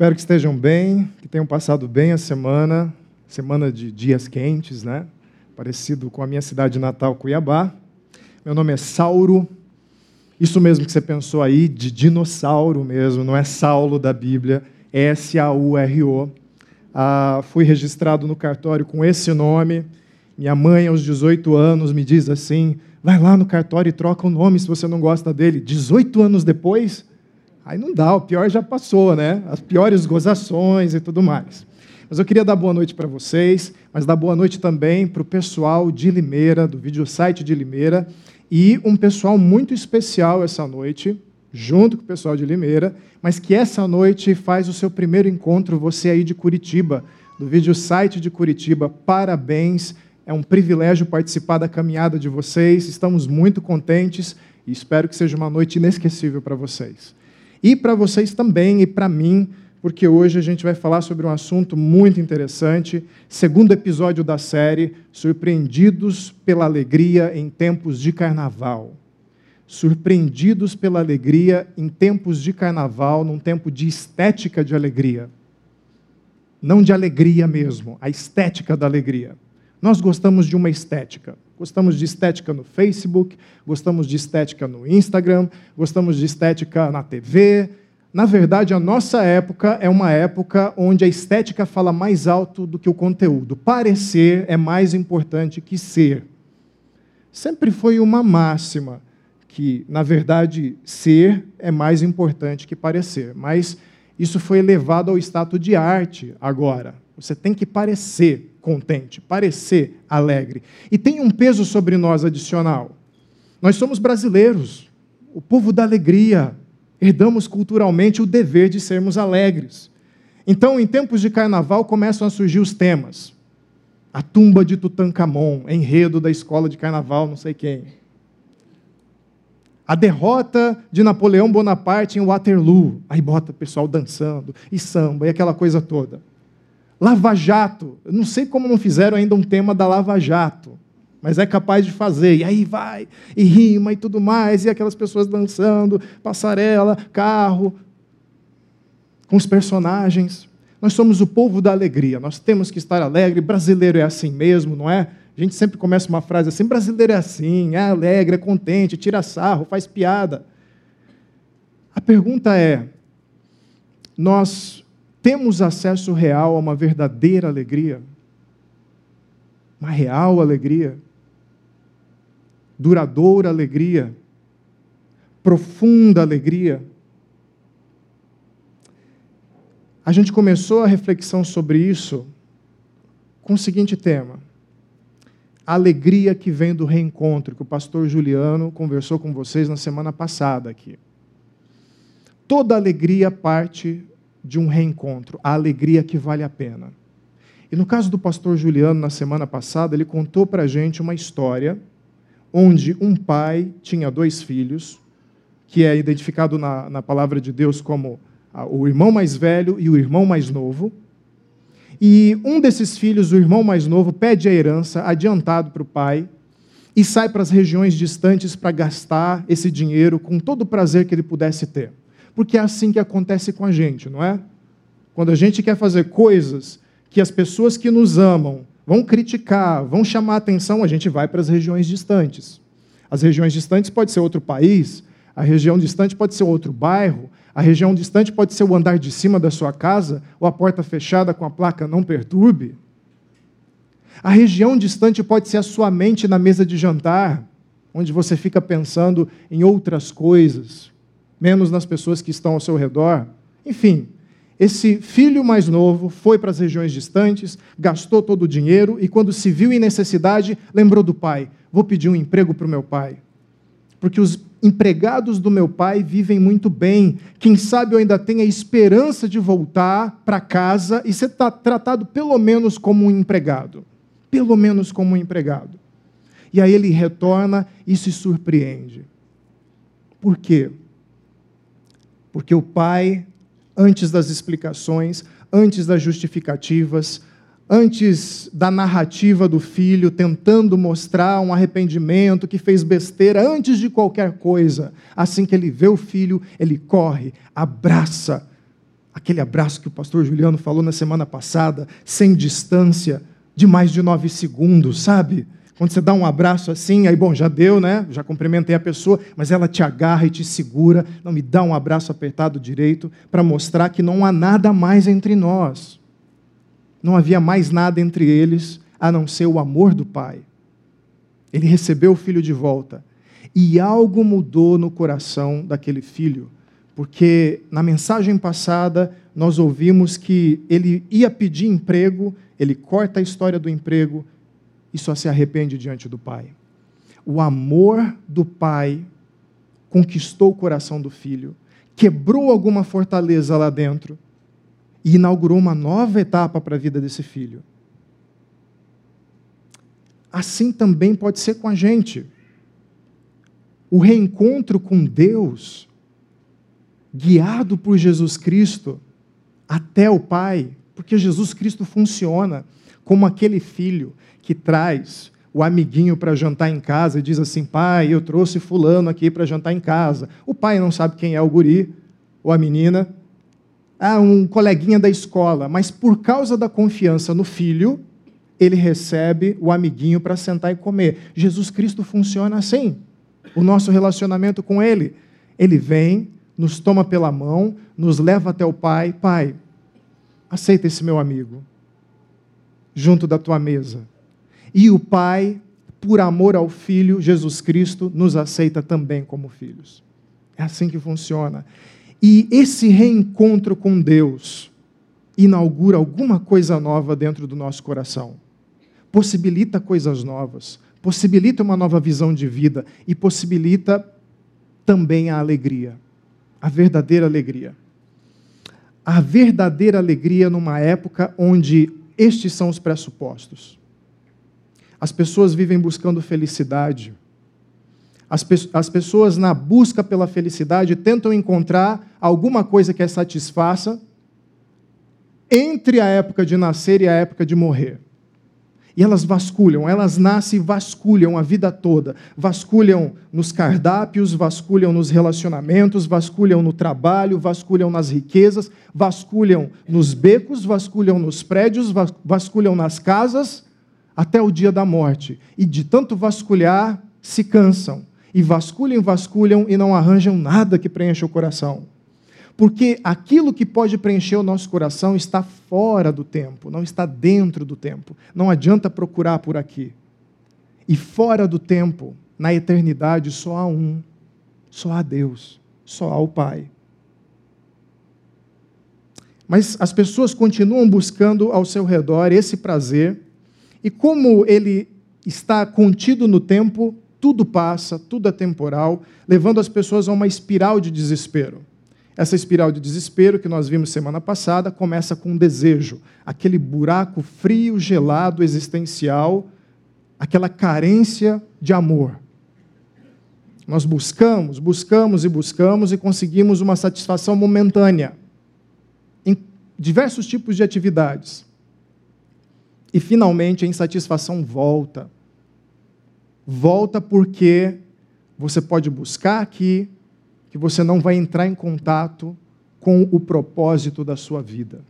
Espero que estejam bem, que tenham passado bem a semana, semana de dias quentes, né? Parecido com a minha cidade natal, Cuiabá. Meu nome é Sauro. Isso mesmo que você pensou aí, de dinossauro mesmo, não é Saulo da Bíblia, é S-A-U-R-O. Ah, fui registrado no cartório com esse nome. Minha mãe, aos 18 anos, me diz assim: vai lá no cartório e troca o nome se você não gosta dele. 18 anos depois, Aí não dá, o pior já passou, né? As piores gozações e tudo mais. Mas eu queria dar boa noite para vocês, mas dar boa noite também para o pessoal de Limeira, do vídeo site de Limeira, e um pessoal muito especial essa noite, junto com o pessoal de Limeira, mas que essa noite faz o seu primeiro encontro, você aí de Curitiba, do vídeo site de Curitiba. Parabéns, é um privilégio participar da caminhada de vocês, estamos muito contentes e espero que seja uma noite inesquecível para vocês. E para vocês também, e para mim, porque hoje a gente vai falar sobre um assunto muito interessante, segundo episódio da série, Surpreendidos pela Alegria em Tempos de Carnaval. Surpreendidos pela alegria em tempos de carnaval, num tempo de estética de alegria. Não de alegria mesmo, a estética da alegria. Nós gostamos de uma estética. Gostamos de estética no Facebook, gostamos de estética no Instagram, gostamos de estética na TV. Na verdade, a nossa época é uma época onde a estética fala mais alto do que o conteúdo. Parecer é mais importante que ser. Sempre foi uma máxima que, na verdade, ser é mais importante que parecer. Mas isso foi elevado ao status de arte agora. Você tem que parecer contente, parecer alegre. E tem um peso sobre nós adicional. Nós somos brasileiros, o povo da alegria. Herdamos culturalmente o dever de sermos alegres. Então, em tempos de carnaval, começam a surgir os temas. A tumba de Tutankhamon, enredo da escola de carnaval, não sei quem. A derrota de Napoleão Bonaparte em Waterloo. Aí bota o pessoal dançando, e samba, e aquela coisa toda. Lava Jato. Eu não sei como não fizeram ainda um tema da Lava Jato, mas é capaz de fazer. E aí vai, e rima e tudo mais, e aquelas pessoas dançando, passarela, carro, com os personagens. Nós somos o povo da alegria, nós temos que estar alegre. Brasileiro é assim mesmo, não é? A gente sempre começa uma frase assim: brasileiro é assim, é alegre, é contente, tira sarro, faz piada. A pergunta é: nós temos acesso real a uma verdadeira alegria? Uma real alegria? Duradoura alegria? Profunda alegria? A gente começou a reflexão sobre isso com o seguinte tema: a alegria que vem do reencontro, que o pastor Juliano conversou com vocês na semana passada aqui. Toda alegria parte de um reencontro, a alegria que vale a pena. E no caso do pastor Juliano, na semana passada, ele contou para a gente uma história onde um pai tinha dois filhos, que é identificado na, na palavra de Deus como o irmão mais velho e o irmão mais novo. E um desses filhos, o irmão mais novo, pede a herança adiantado para o pai e sai para as regiões distantes para gastar esse dinheiro com todo o prazer que ele pudesse ter porque é assim que acontece com a gente, não é? Quando a gente quer fazer coisas que as pessoas que nos amam vão criticar, vão chamar atenção, a gente vai para as regiões distantes. As regiões distantes pode ser outro país, a região distante pode ser outro bairro, a região distante pode ser o andar de cima da sua casa ou a porta fechada com a placa não perturbe. A região distante pode ser a sua mente na mesa de jantar, onde você fica pensando em outras coisas, menos nas pessoas que estão ao seu redor. Enfim, esse filho mais novo foi para as regiões distantes, gastou todo o dinheiro e, quando se viu em necessidade, lembrou do pai: vou pedir um emprego para o meu pai. Porque os empregados do meu pai vivem muito bem. Quem sabe eu ainda tenho a esperança de voltar para casa e ser tratado pelo menos como um empregado. Pelo menos como um empregado. E aí ele retorna e se surpreende. Por quê? Porque o pai, antes das explicações, antes das justificativas, antes da narrativa do filho tentando mostrar um arrependimento que fez besteira, antes de qualquer coisa, assim que ele vê o filho, ele corre, abraça Aquele abraço que o pastor Juliano falou na semana passada, sem distância, de mais de nove segundos, sabe? Quando você dá um abraço assim, aí, bom, já deu, né? Já cumprimentei a pessoa, mas ela te agarra e te segura. Não, me dá um abraço apertado direito para mostrar que não há nada mais entre nós. Não havia mais nada entre eles a não ser o amor do Pai. Ele recebeu o filho de volta. E algo mudou no coração daquele filho, porque na mensagem passada nós ouvimos que ele ia pedir emprego, ele corta a história do emprego e só se arrepende diante do Pai. O amor do Pai conquistou o coração do filho, quebrou alguma fortaleza lá dentro e inaugurou uma nova etapa para a vida desse filho. Assim também pode ser com a gente. O reencontro com Deus, guiado por Jesus Cristo até o Pai, porque Jesus Cristo funciona como aquele filho que traz o amiguinho para jantar em casa e diz assim: pai, eu trouxe fulano aqui para jantar em casa. O pai não sabe quem é o guri ou a menina, ah, um coleguinha da escola, mas por causa da confiança no filho, ele recebe o amiguinho para sentar e comer. Jesus Cristo funciona assim. O nosso relacionamento com ele, ele vem, nos toma pela mão, nos leva até o pai, pai, aceita esse meu amigo junto da tua mesa. E o Pai, por amor ao Filho, Jesus Cristo, nos aceita também como filhos. É assim que funciona. E esse reencontro com Deus inaugura alguma coisa nova dentro do nosso coração. Possibilita coisas novas, possibilita uma nova visão de vida e possibilita também a alegria, a verdadeira alegria. A verdadeira alegria numa época onde estes são os pressupostos. As pessoas vivem buscando felicidade. As, pe as pessoas, na busca pela felicidade, tentam encontrar alguma coisa que as satisfaça entre a época de nascer e a época de morrer. E elas vasculham, elas nascem e vasculham a vida toda. Vasculham nos cardápios, vasculham nos relacionamentos, vasculham no trabalho, vasculham nas riquezas, vasculham nos becos, vasculham nos prédios, vasculham nas casas, até o dia da morte. E de tanto vasculhar, se cansam. E vasculham, vasculham e não arranjam nada que preencha o coração. Porque aquilo que pode preencher o nosso coração está fora do tempo, não está dentro do tempo. Não adianta procurar por aqui. E fora do tempo, na eternidade, só há um, só há Deus, só há o Pai. Mas as pessoas continuam buscando ao seu redor esse prazer, e como ele está contido no tempo, tudo passa, tudo é temporal, levando as pessoas a uma espiral de desespero. Essa espiral de desespero que nós vimos semana passada começa com um desejo, aquele buraco frio, gelado, existencial, aquela carência de amor. Nós buscamos, buscamos e buscamos e conseguimos uma satisfação momentânea em diversos tipos de atividades. E finalmente a insatisfação volta. Volta porque você pode buscar aqui, que você não vai entrar em contato com o propósito da sua vida.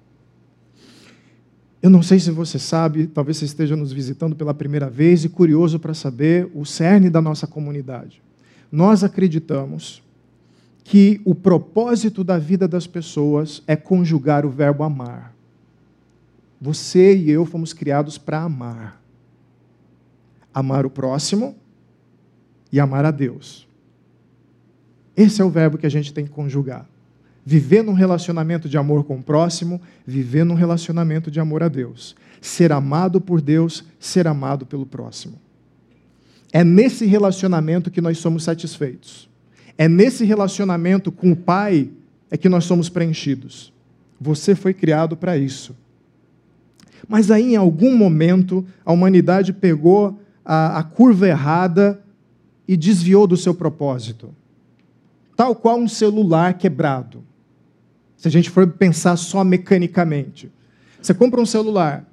Eu não sei se você sabe, talvez você esteja nos visitando pela primeira vez e curioso para saber o cerne da nossa comunidade. Nós acreditamos que o propósito da vida das pessoas é conjugar o verbo amar. Você e eu fomos criados para amar. Amar o próximo e amar a Deus. Esse é o verbo que a gente tem que conjugar. Viver num relacionamento de amor com o próximo, viver num relacionamento de amor a Deus. Ser amado por Deus, ser amado pelo próximo. É nesse relacionamento que nós somos satisfeitos. É nesse relacionamento com o Pai é que nós somos preenchidos. Você foi criado para isso. Mas aí, em algum momento, a humanidade pegou a, a curva errada e desviou do seu propósito tal qual um celular quebrado. Se a gente for pensar só mecanicamente. Você compra um celular,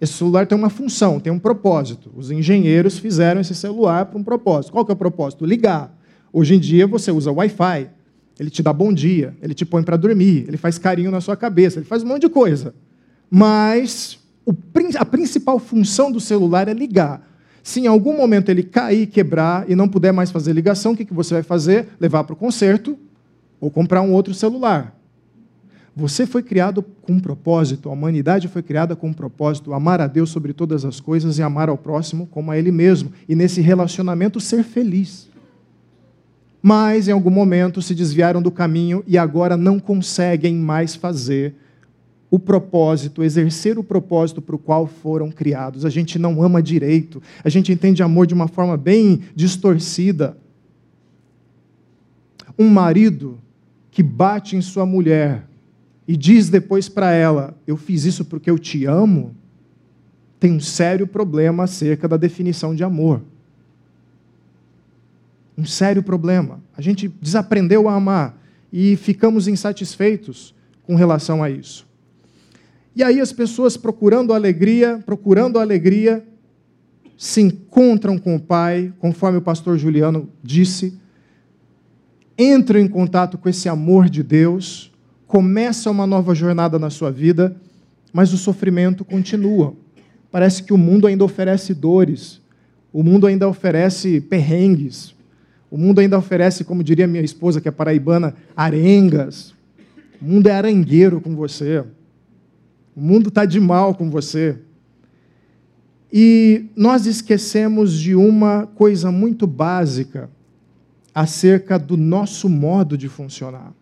esse celular tem uma função, tem um propósito. Os engenheiros fizeram esse celular para um propósito. Qual que é o propósito? Ligar. Hoje em dia você usa Wi-Fi. Ele te dá bom dia, ele te põe para dormir, ele faz carinho na sua cabeça, ele faz um monte de coisa. Mas a principal função do celular é ligar. Se em algum momento ele cair, quebrar e não puder mais fazer ligação, o que, você vai fazer? Levar para o conserto ou comprar um outro celular. Você foi criado com um propósito, a humanidade foi criada com um propósito, amar a Deus sobre todas as coisas e amar ao próximo como a Ele mesmo. E nesse relacionamento ser feliz. Mas em algum momento se desviaram do caminho e agora não conseguem mais fazer o propósito, exercer o propósito para o qual foram criados. A gente não ama direito, a gente entende amor de uma forma bem distorcida. Um marido que bate em sua mulher e diz depois para ela: Eu fiz isso porque eu te amo, tem um sério problema acerca da definição de amor. Um sério problema. A gente desaprendeu a amar e ficamos insatisfeitos com relação a isso. E aí as pessoas procurando alegria, procurando alegria, se encontram com o Pai, conforme o pastor Juliano disse, entram em contato com esse amor de Deus, começa uma nova jornada na sua vida, mas o sofrimento continua. Parece que o mundo ainda oferece dores, o mundo ainda oferece perrengues, o mundo ainda oferece, como diria minha esposa, que é paraibana, arengas. O mundo é arangueiro com você. O mundo está de mal com você. E nós esquecemos de uma coisa muito básica acerca do nosso modo de funcionar.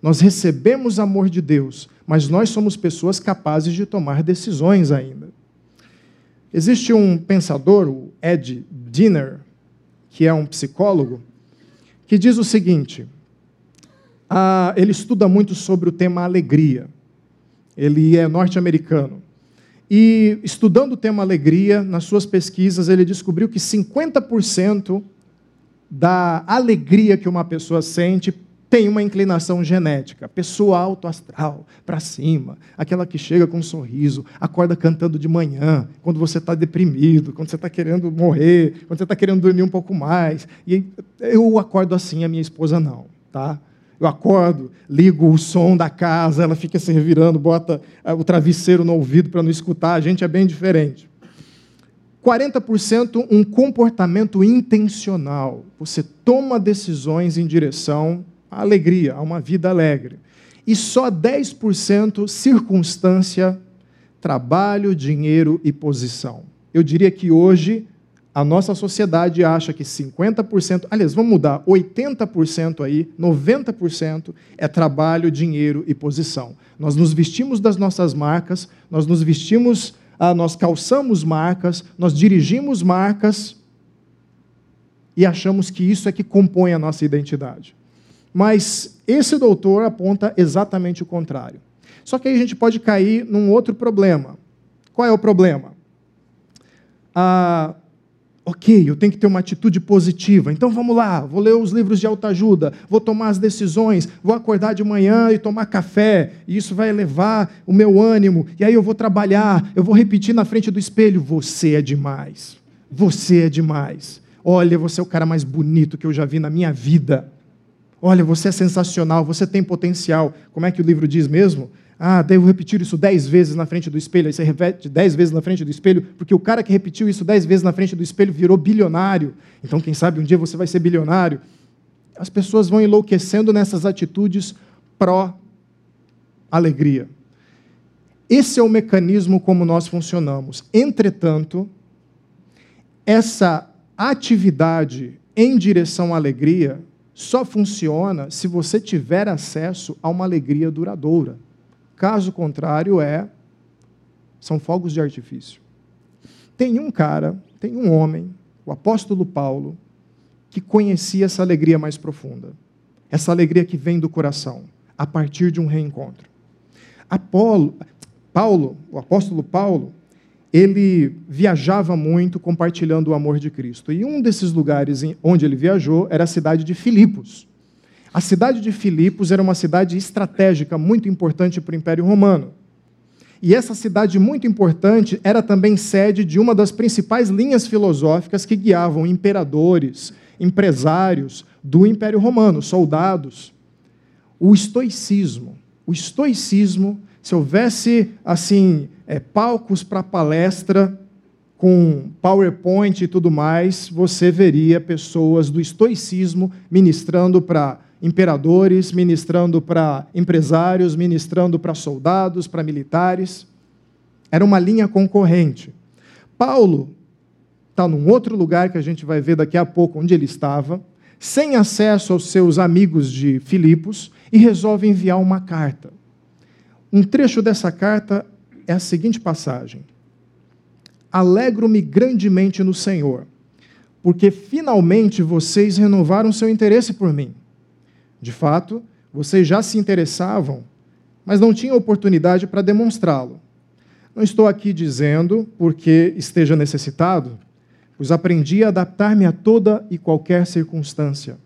Nós recebemos amor de Deus, mas nós somos pessoas capazes de tomar decisões ainda. Existe um pensador, o Ed Dinner, que é um psicólogo, que diz o seguinte: ah, ele estuda muito sobre o tema alegria. Ele é norte-americano. E estudando o tema alegria, nas suas pesquisas, ele descobriu que 50% da alegria que uma pessoa sente tem uma inclinação genética. Pessoa alto astral, para cima, aquela que chega com um sorriso, acorda cantando de manhã, quando você está deprimido, quando você está querendo morrer, quando você está querendo dormir um pouco mais. E eu acordo assim, a minha esposa não, tá? Eu acordo, ligo o som da casa, ela fica se revirando, bota eh, o travesseiro no ouvido para não escutar. A gente é bem diferente. 40% um comportamento intencional. Você toma decisões em direção à alegria, a uma vida alegre. E só 10% circunstância, trabalho, dinheiro e posição. Eu diria que hoje a nossa sociedade acha que 50%, aliás, vamos mudar, 80% aí, 90% é trabalho, dinheiro e posição. Nós nos vestimos das nossas marcas, nós nos vestimos, ah, nós calçamos marcas, nós dirigimos marcas e achamos que isso é que compõe a nossa identidade. Mas esse doutor aponta exatamente o contrário. Só que aí a gente pode cair num outro problema. Qual é o problema? Ah, Ok, eu tenho que ter uma atitude positiva. Então vamos lá, vou ler os livros de autoajuda, vou tomar as decisões, vou acordar de manhã e tomar café, e isso vai elevar o meu ânimo, e aí eu vou trabalhar, eu vou repetir na frente do espelho: você é demais, você é demais. Olha, você é o cara mais bonito que eu já vi na minha vida. Olha, você é sensacional, você tem potencial. Como é que o livro diz mesmo? Ah, devo repetir isso dez vezes na frente do espelho. Aí você repete dez vezes na frente do espelho, porque o cara que repetiu isso dez vezes na frente do espelho virou bilionário. Então, quem sabe um dia você vai ser bilionário. As pessoas vão enlouquecendo nessas atitudes pró-alegria. Esse é o mecanismo como nós funcionamos. Entretanto, essa atividade em direção à alegria só funciona se você tiver acesso a uma alegria duradoura. Caso contrário, é são fogos de artifício. Tem um cara, tem um homem, o apóstolo Paulo, que conhecia essa alegria mais profunda. Essa alegria que vem do coração, a partir de um reencontro. Apolo, Paulo, o apóstolo Paulo, ele viajava muito compartilhando o amor de Cristo. E um desses lugares onde ele viajou era a cidade de Filipos. A cidade de Filipos era uma cidade estratégica muito importante para o Império Romano. E essa cidade muito importante era também sede de uma das principais linhas filosóficas que guiavam imperadores, empresários do Império Romano, soldados. o estoicismo. O estoicismo, se houvesse assim é, palcos para palestra com PowerPoint e tudo mais, você veria pessoas do estoicismo ministrando para imperadores, ministrando para empresários, ministrando para soldados, para militares. Era uma linha concorrente. Paulo está num outro lugar que a gente vai ver daqui a pouco onde ele estava, sem acesso aos seus amigos de Filipos, e resolve enviar uma carta. Um trecho dessa carta é a seguinte passagem: Alegro-me grandemente no Senhor, porque finalmente vocês renovaram seu interesse por mim. De fato, vocês já se interessavam, mas não tinham oportunidade para demonstrá-lo. Não estou aqui dizendo porque esteja necessitado, pois aprendi a adaptar-me a toda e qualquer circunstância.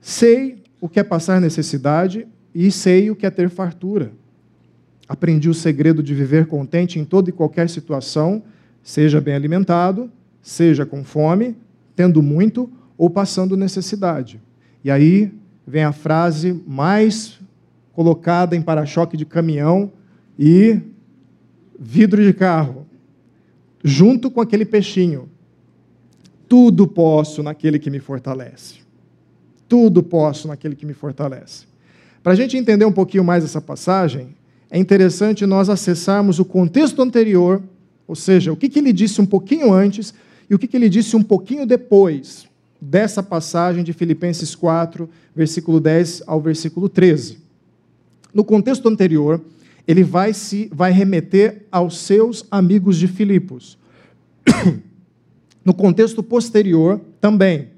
Sei o que é passar necessidade e sei o que é ter fartura. Aprendi o segredo de viver contente em toda e qualquer situação, seja bem alimentado, seja com fome, tendo muito ou passando necessidade. E aí vem a frase mais colocada em para-choque de caminhão e vidro de carro, junto com aquele peixinho. Tudo posso naquele que me fortalece. Tudo posso naquele que me fortalece. Para a gente entender um pouquinho mais essa passagem, é interessante nós acessarmos o contexto anterior, ou seja, o que, que ele disse um pouquinho antes e o que, que ele disse um pouquinho depois dessa passagem de Filipenses 4, versículo 10 ao versículo 13. No contexto anterior, ele vai se vai remeter aos seus amigos de Filipos. No contexto posterior também.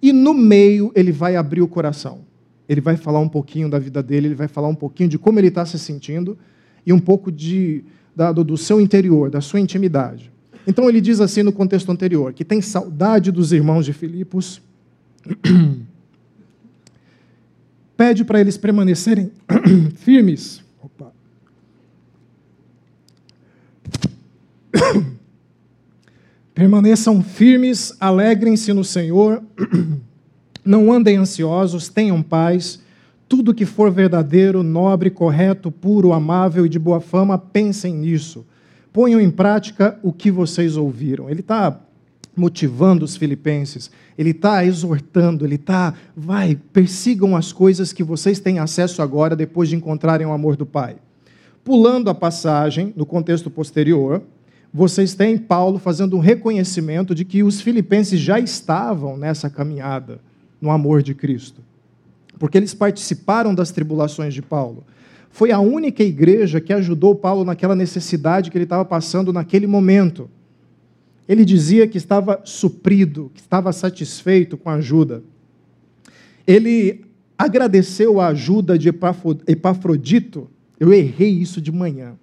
E no meio ele vai abrir o coração. Ele vai falar um pouquinho da vida dele, ele vai falar um pouquinho de como ele está se sentindo e um pouco de, da, do, do seu interior, da sua intimidade. Então ele diz assim no contexto anterior, que tem saudade dos irmãos de Filipos, pede para eles permanecerem firmes. Opa. Permaneçam firmes, alegrem-se no Senhor, não andem ansiosos, tenham paz. Tudo que for verdadeiro, nobre, correto, puro, amável e de boa fama, pensem nisso. Ponham em prática o que vocês ouviram. Ele está motivando os filipenses, ele está exortando, ele está, vai, persigam as coisas que vocês têm acesso agora depois de encontrarem o amor do Pai. Pulando a passagem, no contexto posterior, vocês têm Paulo fazendo um reconhecimento de que os filipenses já estavam nessa caminhada no amor de Cristo, porque eles participaram das tribulações de Paulo. Foi a única igreja que ajudou Paulo naquela necessidade que ele estava passando naquele momento. Ele dizia que estava suprido, que estava satisfeito com a ajuda. Ele agradeceu a ajuda de Epafrodito. Eu errei isso de manhã.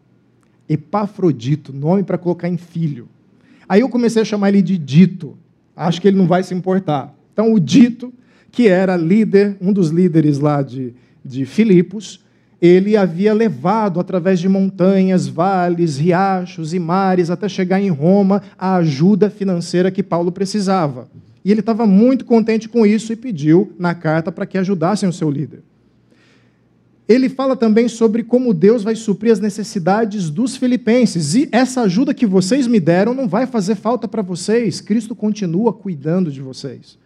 Epafrodito, nome para colocar em filho. Aí eu comecei a chamar ele de Dito. Acho que ele não vai se importar. Então, o Dito, que era líder, um dos líderes lá de, de Filipos, ele havia levado através de montanhas, vales, riachos e mares até chegar em Roma a ajuda financeira que Paulo precisava. E ele estava muito contente com isso e pediu na carta para que ajudassem o seu líder. Ele fala também sobre como Deus vai suprir as necessidades dos filipenses. E essa ajuda que vocês me deram não vai fazer falta para vocês. Cristo continua cuidando de vocês.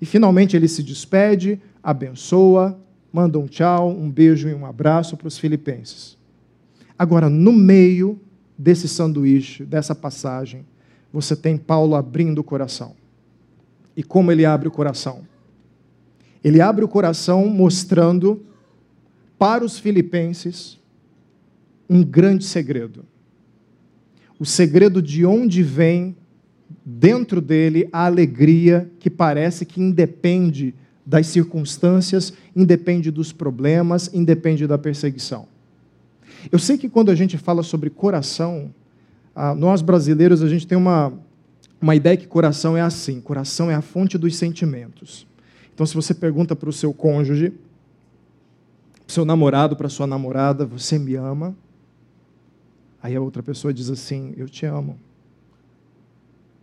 E finalmente ele se despede, abençoa, manda um tchau, um beijo e um abraço para os filipenses. Agora, no meio desse sanduíche, dessa passagem, você tem Paulo abrindo o coração. E como ele abre o coração? Ele abre o coração mostrando para os filipenses um grande segredo. O segredo de onde vem dentro dele a alegria que parece que independe das circunstâncias, independe dos problemas, independe da perseguição. Eu sei que quando a gente fala sobre coração, nós brasileiros a gente tem uma, uma ideia que coração é assim: coração é a fonte dos sentimentos. Então, se você pergunta para o seu cônjuge, para o seu namorado, para a sua namorada, você me ama? Aí a outra pessoa diz assim: Eu te amo.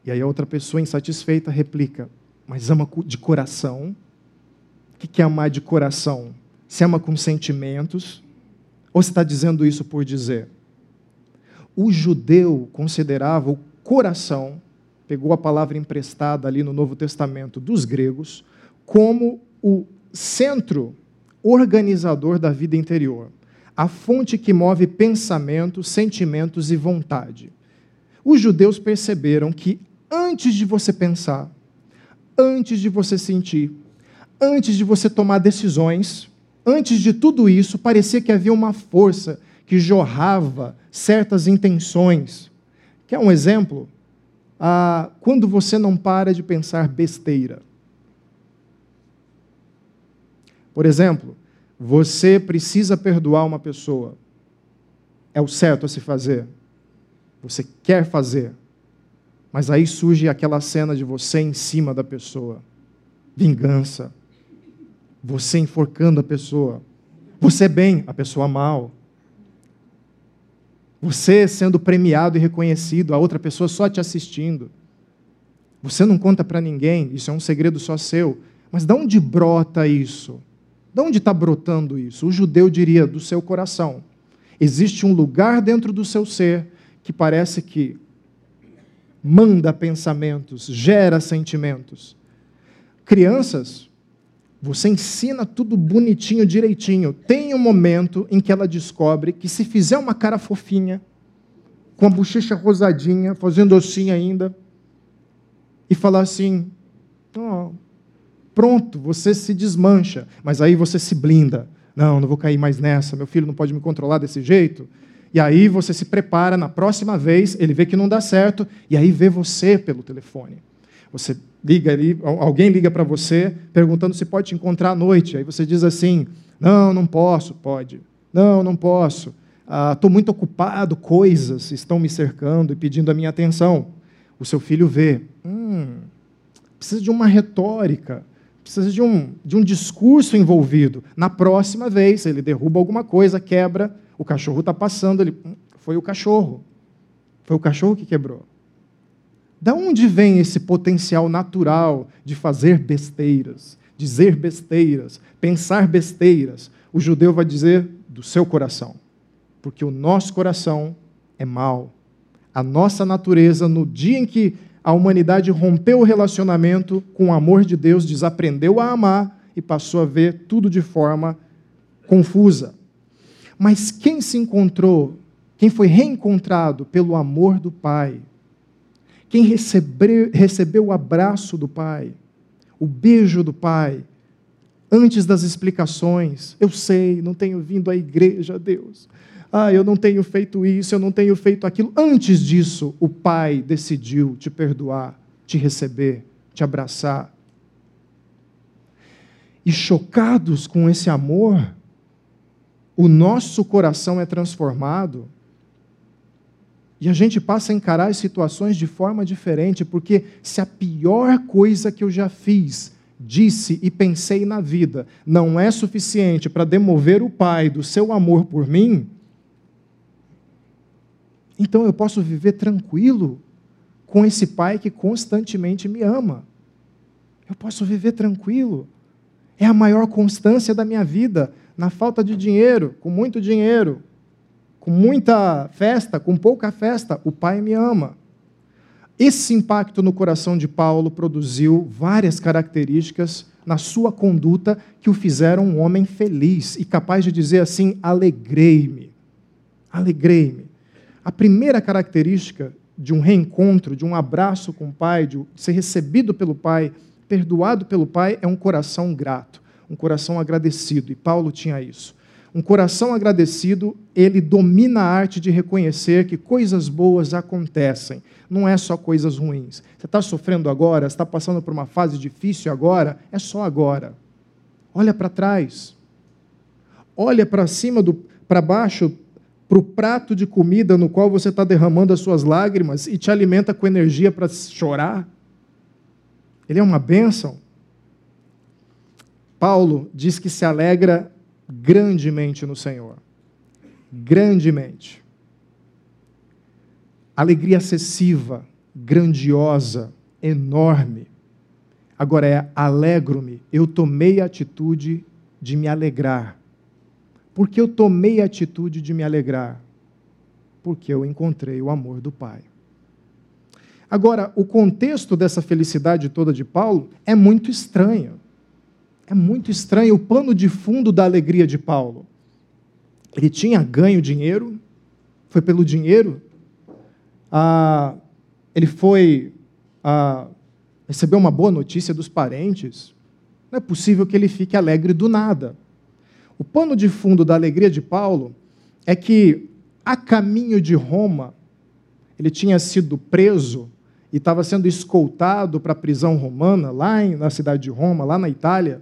E aí a outra pessoa insatisfeita replica: Mas ama de coração? Que é amar de coração? Se ama com sentimentos? Ou você está dizendo isso por dizer? O judeu considerava o coração, pegou a palavra emprestada ali no Novo Testamento dos gregos, como o centro organizador da vida interior, a fonte que move pensamentos, sentimentos e vontade. Os judeus perceberam que antes de você pensar, antes de você sentir, antes de você tomar decisões, antes de tudo isso, parecia que havia uma força que jorrava certas intenções. Quer um exemplo? Ah, quando você não para de pensar besteira. Por exemplo, você precisa perdoar uma pessoa. É o certo a se fazer. Você quer fazer. Mas aí surge aquela cena de você em cima da pessoa. Vingança. Você enforcando a pessoa. Você bem, a pessoa mal. Você sendo premiado e reconhecido, a outra pessoa só te assistindo. Você não conta para ninguém, isso é um segredo só seu. Mas de onde brota isso? De onde está brotando isso? O judeu diria do seu coração. Existe um lugar dentro do seu ser que parece que manda pensamentos, gera sentimentos. Crianças, você ensina tudo bonitinho, direitinho. Tem um momento em que ela descobre que se fizer uma cara fofinha, com a bochecha rosadinha, fazendo assim ainda, e falar assim: oh, pronto, você se desmancha, mas aí você se blinda. Não, não vou cair mais nessa, meu filho não pode me controlar desse jeito. E aí você se prepara, na próxima vez, ele vê que não dá certo, e aí vê você pelo telefone. Você liga ali, alguém liga para você perguntando se pode te encontrar à noite. Aí você diz assim: Não, não posso. Pode. Não, não posso. Estou ah, muito ocupado, coisas estão me cercando e pedindo a minha atenção. O seu filho vê: hum, precisa de uma retórica, precisa de um, de um discurso envolvido. Na próxima vez, ele derruba alguma coisa, quebra, o cachorro está passando, ele, hum, foi o cachorro. Foi o cachorro que quebrou. Da onde vem esse potencial natural de fazer besteiras, dizer besteiras, pensar besteiras? O judeu vai dizer do seu coração, porque o nosso coração é mau. A nossa natureza, no dia em que a humanidade rompeu o relacionamento com o amor de Deus, desaprendeu a amar e passou a ver tudo de forma confusa. Mas quem se encontrou, quem foi reencontrado pelo amor do Pai, quem recebeu, recebeu o abraço do Pai, o beijo do Pai, antes das explicações, eu sei, não tenho vindo à igreja, Deus. Ah, eu não tenho feito isso, eu não tenho feito aquilo. Antes disso, o Pai decidiu te perdoar, te receber, te abraçar. E chocados com esse amor, o nosso coração é transformado e a gente passa a encarar as situações de forma diferente, porque se a pior coisa que eu já fiz, disse e pensei na vida não é suficiente para demover o Pai do seu amor por mim, então eu posso viver tranquilo com esse Pai que constantemente me ama. Eu posso viver tranquilo. É a maior constância da minha vida na falta de dinheiro, com muito dinheiro, com muita festa, com pouca festa, o Pai me ama. Esse impacto no coração de Paulo produziu várias características na sua conduta que o fizeram um homem feliz e capaz de dizer assim: alegrei-me. Alegrei-me. A primeira característica de um reencontro, de um abraço com o Pai, de ser recebido pelo Pai, perdoado pelo Pai, é um coração grato um coração agradecido, e Paulo tinha isso. Um coração agradecido, ele domina a arte de reconhecer que coisas boas acontecem, não é só coisas ruins. Você está sofrendo agora, está passando por uma fase difícil agora, é só agora. Olha para trás, olha para cima, para baixo, para o prato de comida no qual você está derramando as suas lágrimas e te alimenta com energia para chorar. Ele é uma bênção. Paulo diz que se alegra grandemente no Senhor. Grandemente. Alegria excessiva, grandiosa, enorme. Agora é alegro-me. Eu tomei a atitude de me alegrar. Por que eu tomei a atitude de me alegrar? Porque eu encontrei o amor do Pai. Agora, o contexto dessa felicidade toda de Paulo é muito estranho. É muito estranho o pano de fundo da alegria de Paulo. Ele tinha ganho dinheiro, foi pelo dinheiro. Ah, ele foi ah, recebeu uma boa notícia dos parentes. Não é possível que ele fique alegre do nada. O pano de fundo da alegria de Paulo é que, a caminho de Roma, ele tinha sido preso e estava sendo escoltado para a prisão romana, lá na cidade de Roma, lá na Itália.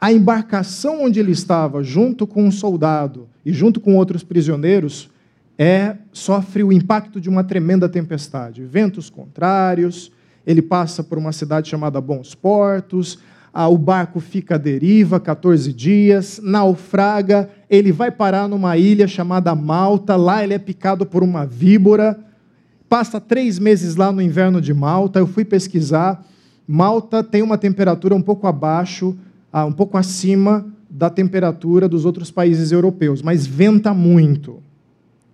A embarcação onde ele estava, junto com um soldado e junto com outros prisioneiros, é sofre o impacto de uma tremenda tempestade, ventos contrários. Ele passa por uma cidade chamada Bons Portos, o barco fica à deriva 14 dias, naufraga, ele vai parar numa ilha chamada Malta, lá ele é picado por uma víbora, passa três meses lá no inverno de Malta. Eu fui pesquisar, Malta tem uma temperatura um pouco abaixo, um pouco acima da temperatura dos outros países europeus, mas venta muito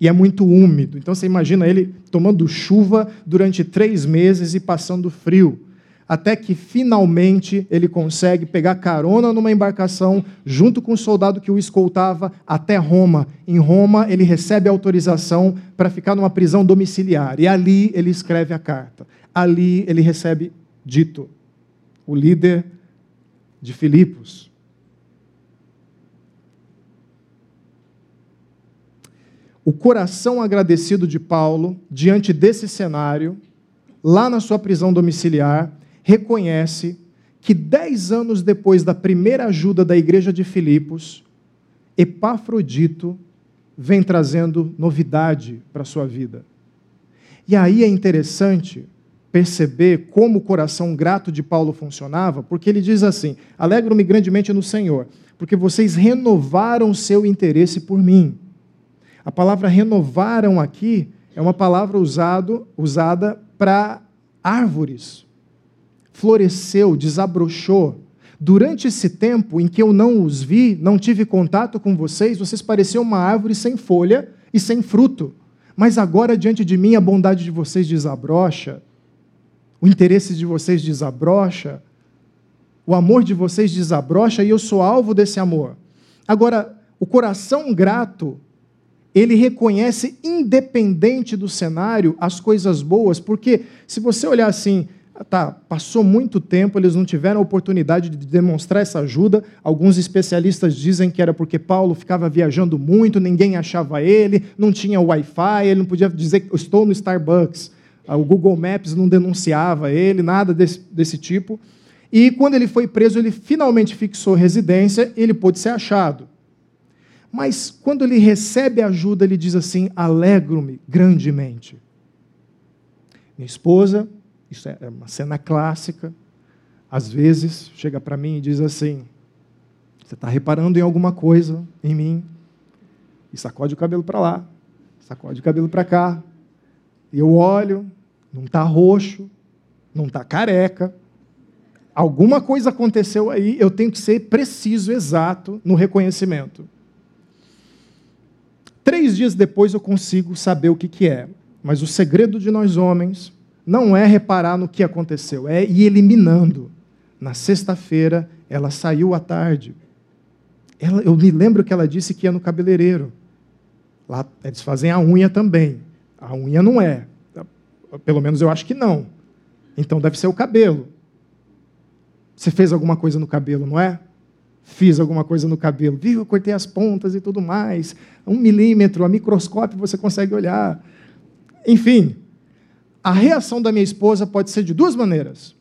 e é muito úmido. Então você imagina ele tomando chuva durante três meses e passando frio até que finalmente ele consegue pegar carona numa embarcação junto com o soldado que o escoltava até Roma. Em Roma, ele recebe autorização para ficar numa prisão domiciliar. E ali ele escreve a carta. Ali ele recebe Dito, o líder de Filipos. O coração agradecido de Paulo, diante desse cenário, lá na sua prisão domiciliar, reconhece que dez anos depois da primeira ajuda da igreja de Filipos, Epafrodito vem trazendo novidade para a sua vida. E aí é interessante perceber como o coração grato de Paulo funcionava, porque ele diz assim: Alegro-me grandemente no Senhor, porque vocês renovaram seu interesse por mim. A palavra renovaram aqui é uma palavra usado, usada para árvores floresceu, desabrochou. Durante esse tempo em que eu não os vi, não tive contato com vocês, vocês pareciam uma árvore sem folha e sem fruto. Mas agora, diante de mim, a bondade de vocês desabrocha, o interesse de vocês desabrocha, o amor de vocês desabrocha e eu sou alvo desse amor. Agora, o coração grato, ele reconhece, independente do cenário, as coisas boas, porque se você olhar assim, tá, passou muito tempo, eles não tiveram a oportunidade de demonstrar essa ajuda. Alguns especialistas dizem que era porque Paulo ficava viajando muito, ninguém achava ele, não tinha Wi-Fi, ele não podia dizer estou no Starbucks. Ah, o Google Maps não denunciava ele, nada desse, desse tipo. E quando ele foi preso, ele finalmente fixou residência, ele pôde ser achado. Mas quando ele recebe ajuda, ele diz assim: alegro-me grandemente. Minha esposa isso é, é uma cena clássica. Às vezes, chega para mim e diz assim: Você está reparando em alguma coisa em mim? E sacode o cabelo para lá, sacode o cabelo para cá. Eu olho, não está roxo, não está careca. Alguma coisa aconteceu aí, eu tenho que ser preciso, exato no reconhecimento. Três dias depois eu consigo saber o que, que é. Mas o segredo de nós homens não é reparar no que aconteceu, é ir eliminando. Na sexta-feira, ela saiu à tarde. Ela, eu me lembro que ela disse que ia no cabeleireiro. Lá eles fazem a unha também. A unha não é. Pelo menos eu acho que não. Então deve ser o cabelo. Você fez alguma coisa no cabelo, não é? Fiz alguma coisa no cabelo. Viu, eu cortei as pontas e tudo mais. Um milímetro, a microscópio você consegue olhar. Enfim, a reação da minha esposa pode ser de duas maneiras,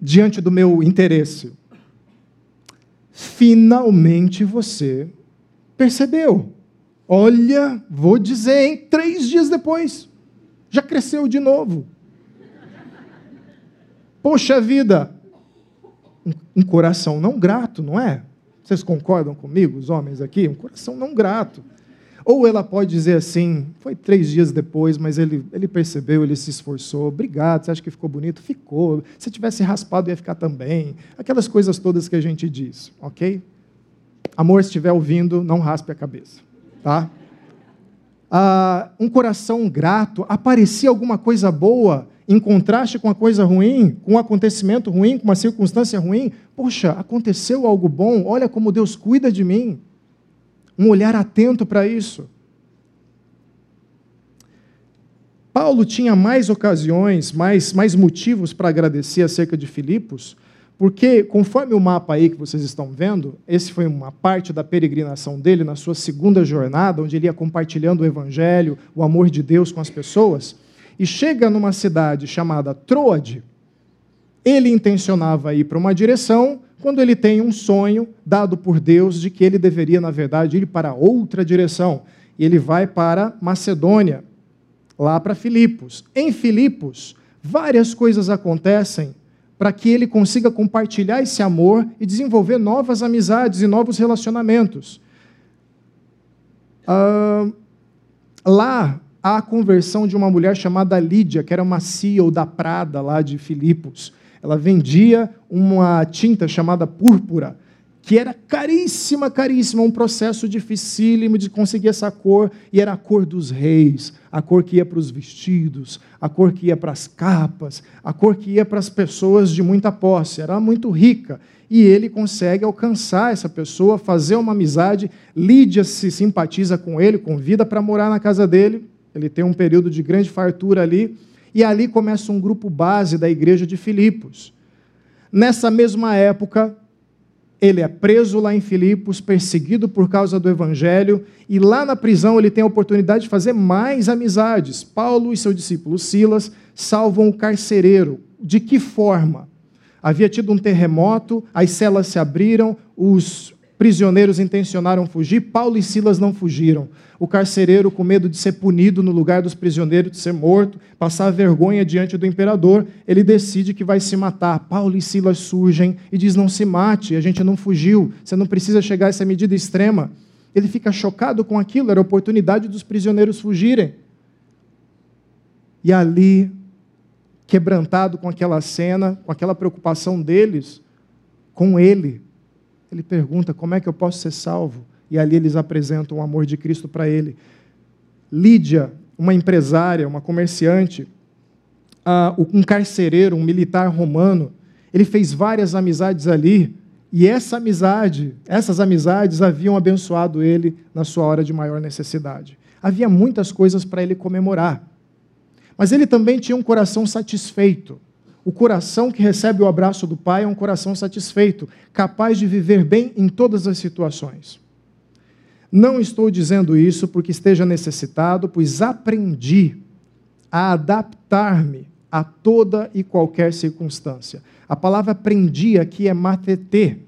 diante do meu interesse. Finalmente você percebeu. Olha, vou dizer, hein? Três dias depois, já cresceu de novo. Poxa vida, um coração não grato, não é? Vocês concordam comigo, os homens aqui? Um coração não grato. Ou ela pode dizer assim: foi três dias depois, mas ele, ele percebeu, ele se esforçou. Obrigado, você acha que ficou bonito? Ficou. Se tivesse raspado, ia ficar também. Aquelas coisas todas que a gente diz, ok? Amor, se estiver ouvindo, não raspe a cabeça, tá? Ah, um coração grato, aparecia alguma coisa boa em contraste com a coisa ruim, com um acontecimento ruim, com uma circunstância ruim. Poxa, aconteceu algo bom, olha como Deus cuida de mim um olhar atento para isso. Paulo tinha mais ocasiões, mais, mais motivos para agradecer acerca de Filipos, porque, conforme o mapa aí que vocês estão vendo, esse foi uma parte da peregrinação dele na sua segunda jornada, onde ele ia compartilhando o evangelho, o amor de Deus com as pessoas, e chega numa cidade chamada Troade. Ele intencionava ir para uma direção, quando ele tem um sonho dado por Deus de que ele deveria, na verdade, ir para outra direção. E ele vai para Macedônia, lá para Filipos. Em Filipos, várias coisas acontecem para que ele consiga compartilhar esse amor e desenvolver novas amizades e novos relacionamentos. Ah, lá há a conversão de uma mulher chamada Lídia, que era uma CEO da Prada lá de Filipos ela vendia uma tinta chamada púrpura, que era caríssima, caríssima, um processo dificílimo de conseguir essa cor, e era a cor dos reis, a cor que ia para os vestidos, a cor que ia para as capas, a cor que ia para as pessoas de muita posse, era muito rica. E ele consegue alcançar essa pessoa, fazer uma amizade. Lídia se simpatiza com ele, convida para morar na casa dele. Ele tem um período de grande fartura ali e ali começa um grupo base da igreja de Filipos. Nessa mesma época, ele é preso lá em Filipos, perseguido por causa do evangelho, e lá na prisão ele tem a oportunidade de fazer mais amizades. Paulo e seu discípulo Silas salvam o carcereiro. De que forma? Havia tido um terremoto, as celas se abriram, os prisioneiros intencionaram fugir, Paulo e Silas não fugiram o carcereiro, com medo de ser punido no lugar dos prisioneiros, de ser morto, passar vergonha diante do imperador, ele decide que vai se matar. Paulo e Silas surgem e diz: Não se mate, a gente não fugiu, você não precisa chegar a essa medida extrema. Ele fica chocado com aquilo, era a oportunidade dos prisioneiros fugirem. E ali, quebrantado com aquela cena, com aquela preocupação deles, com ele, ele pergunta: Como é que eu posso ser salvo? e ali eles apresentam o amor de Cristo para ele. Lídia, uma empresária, uma comerciante, um carcereiro, um militar romano, ele fez várias amizades ali, e essa amizade, essas amizades haviam abençoado ele na sua hora de maior necessidade. Havia muitas coisas para ele comemorar. Mas ele também tinha um coração satisfeito. O coração que recebe o abraço do Pai é um coração satisfeito, capaz de viver bem em todas as situações. Não estou dizendo isso porque esteja necessitado, pois aprendi a adaptar-me a toda e qualquer circunstância. A palavra aprendi aqui é matete,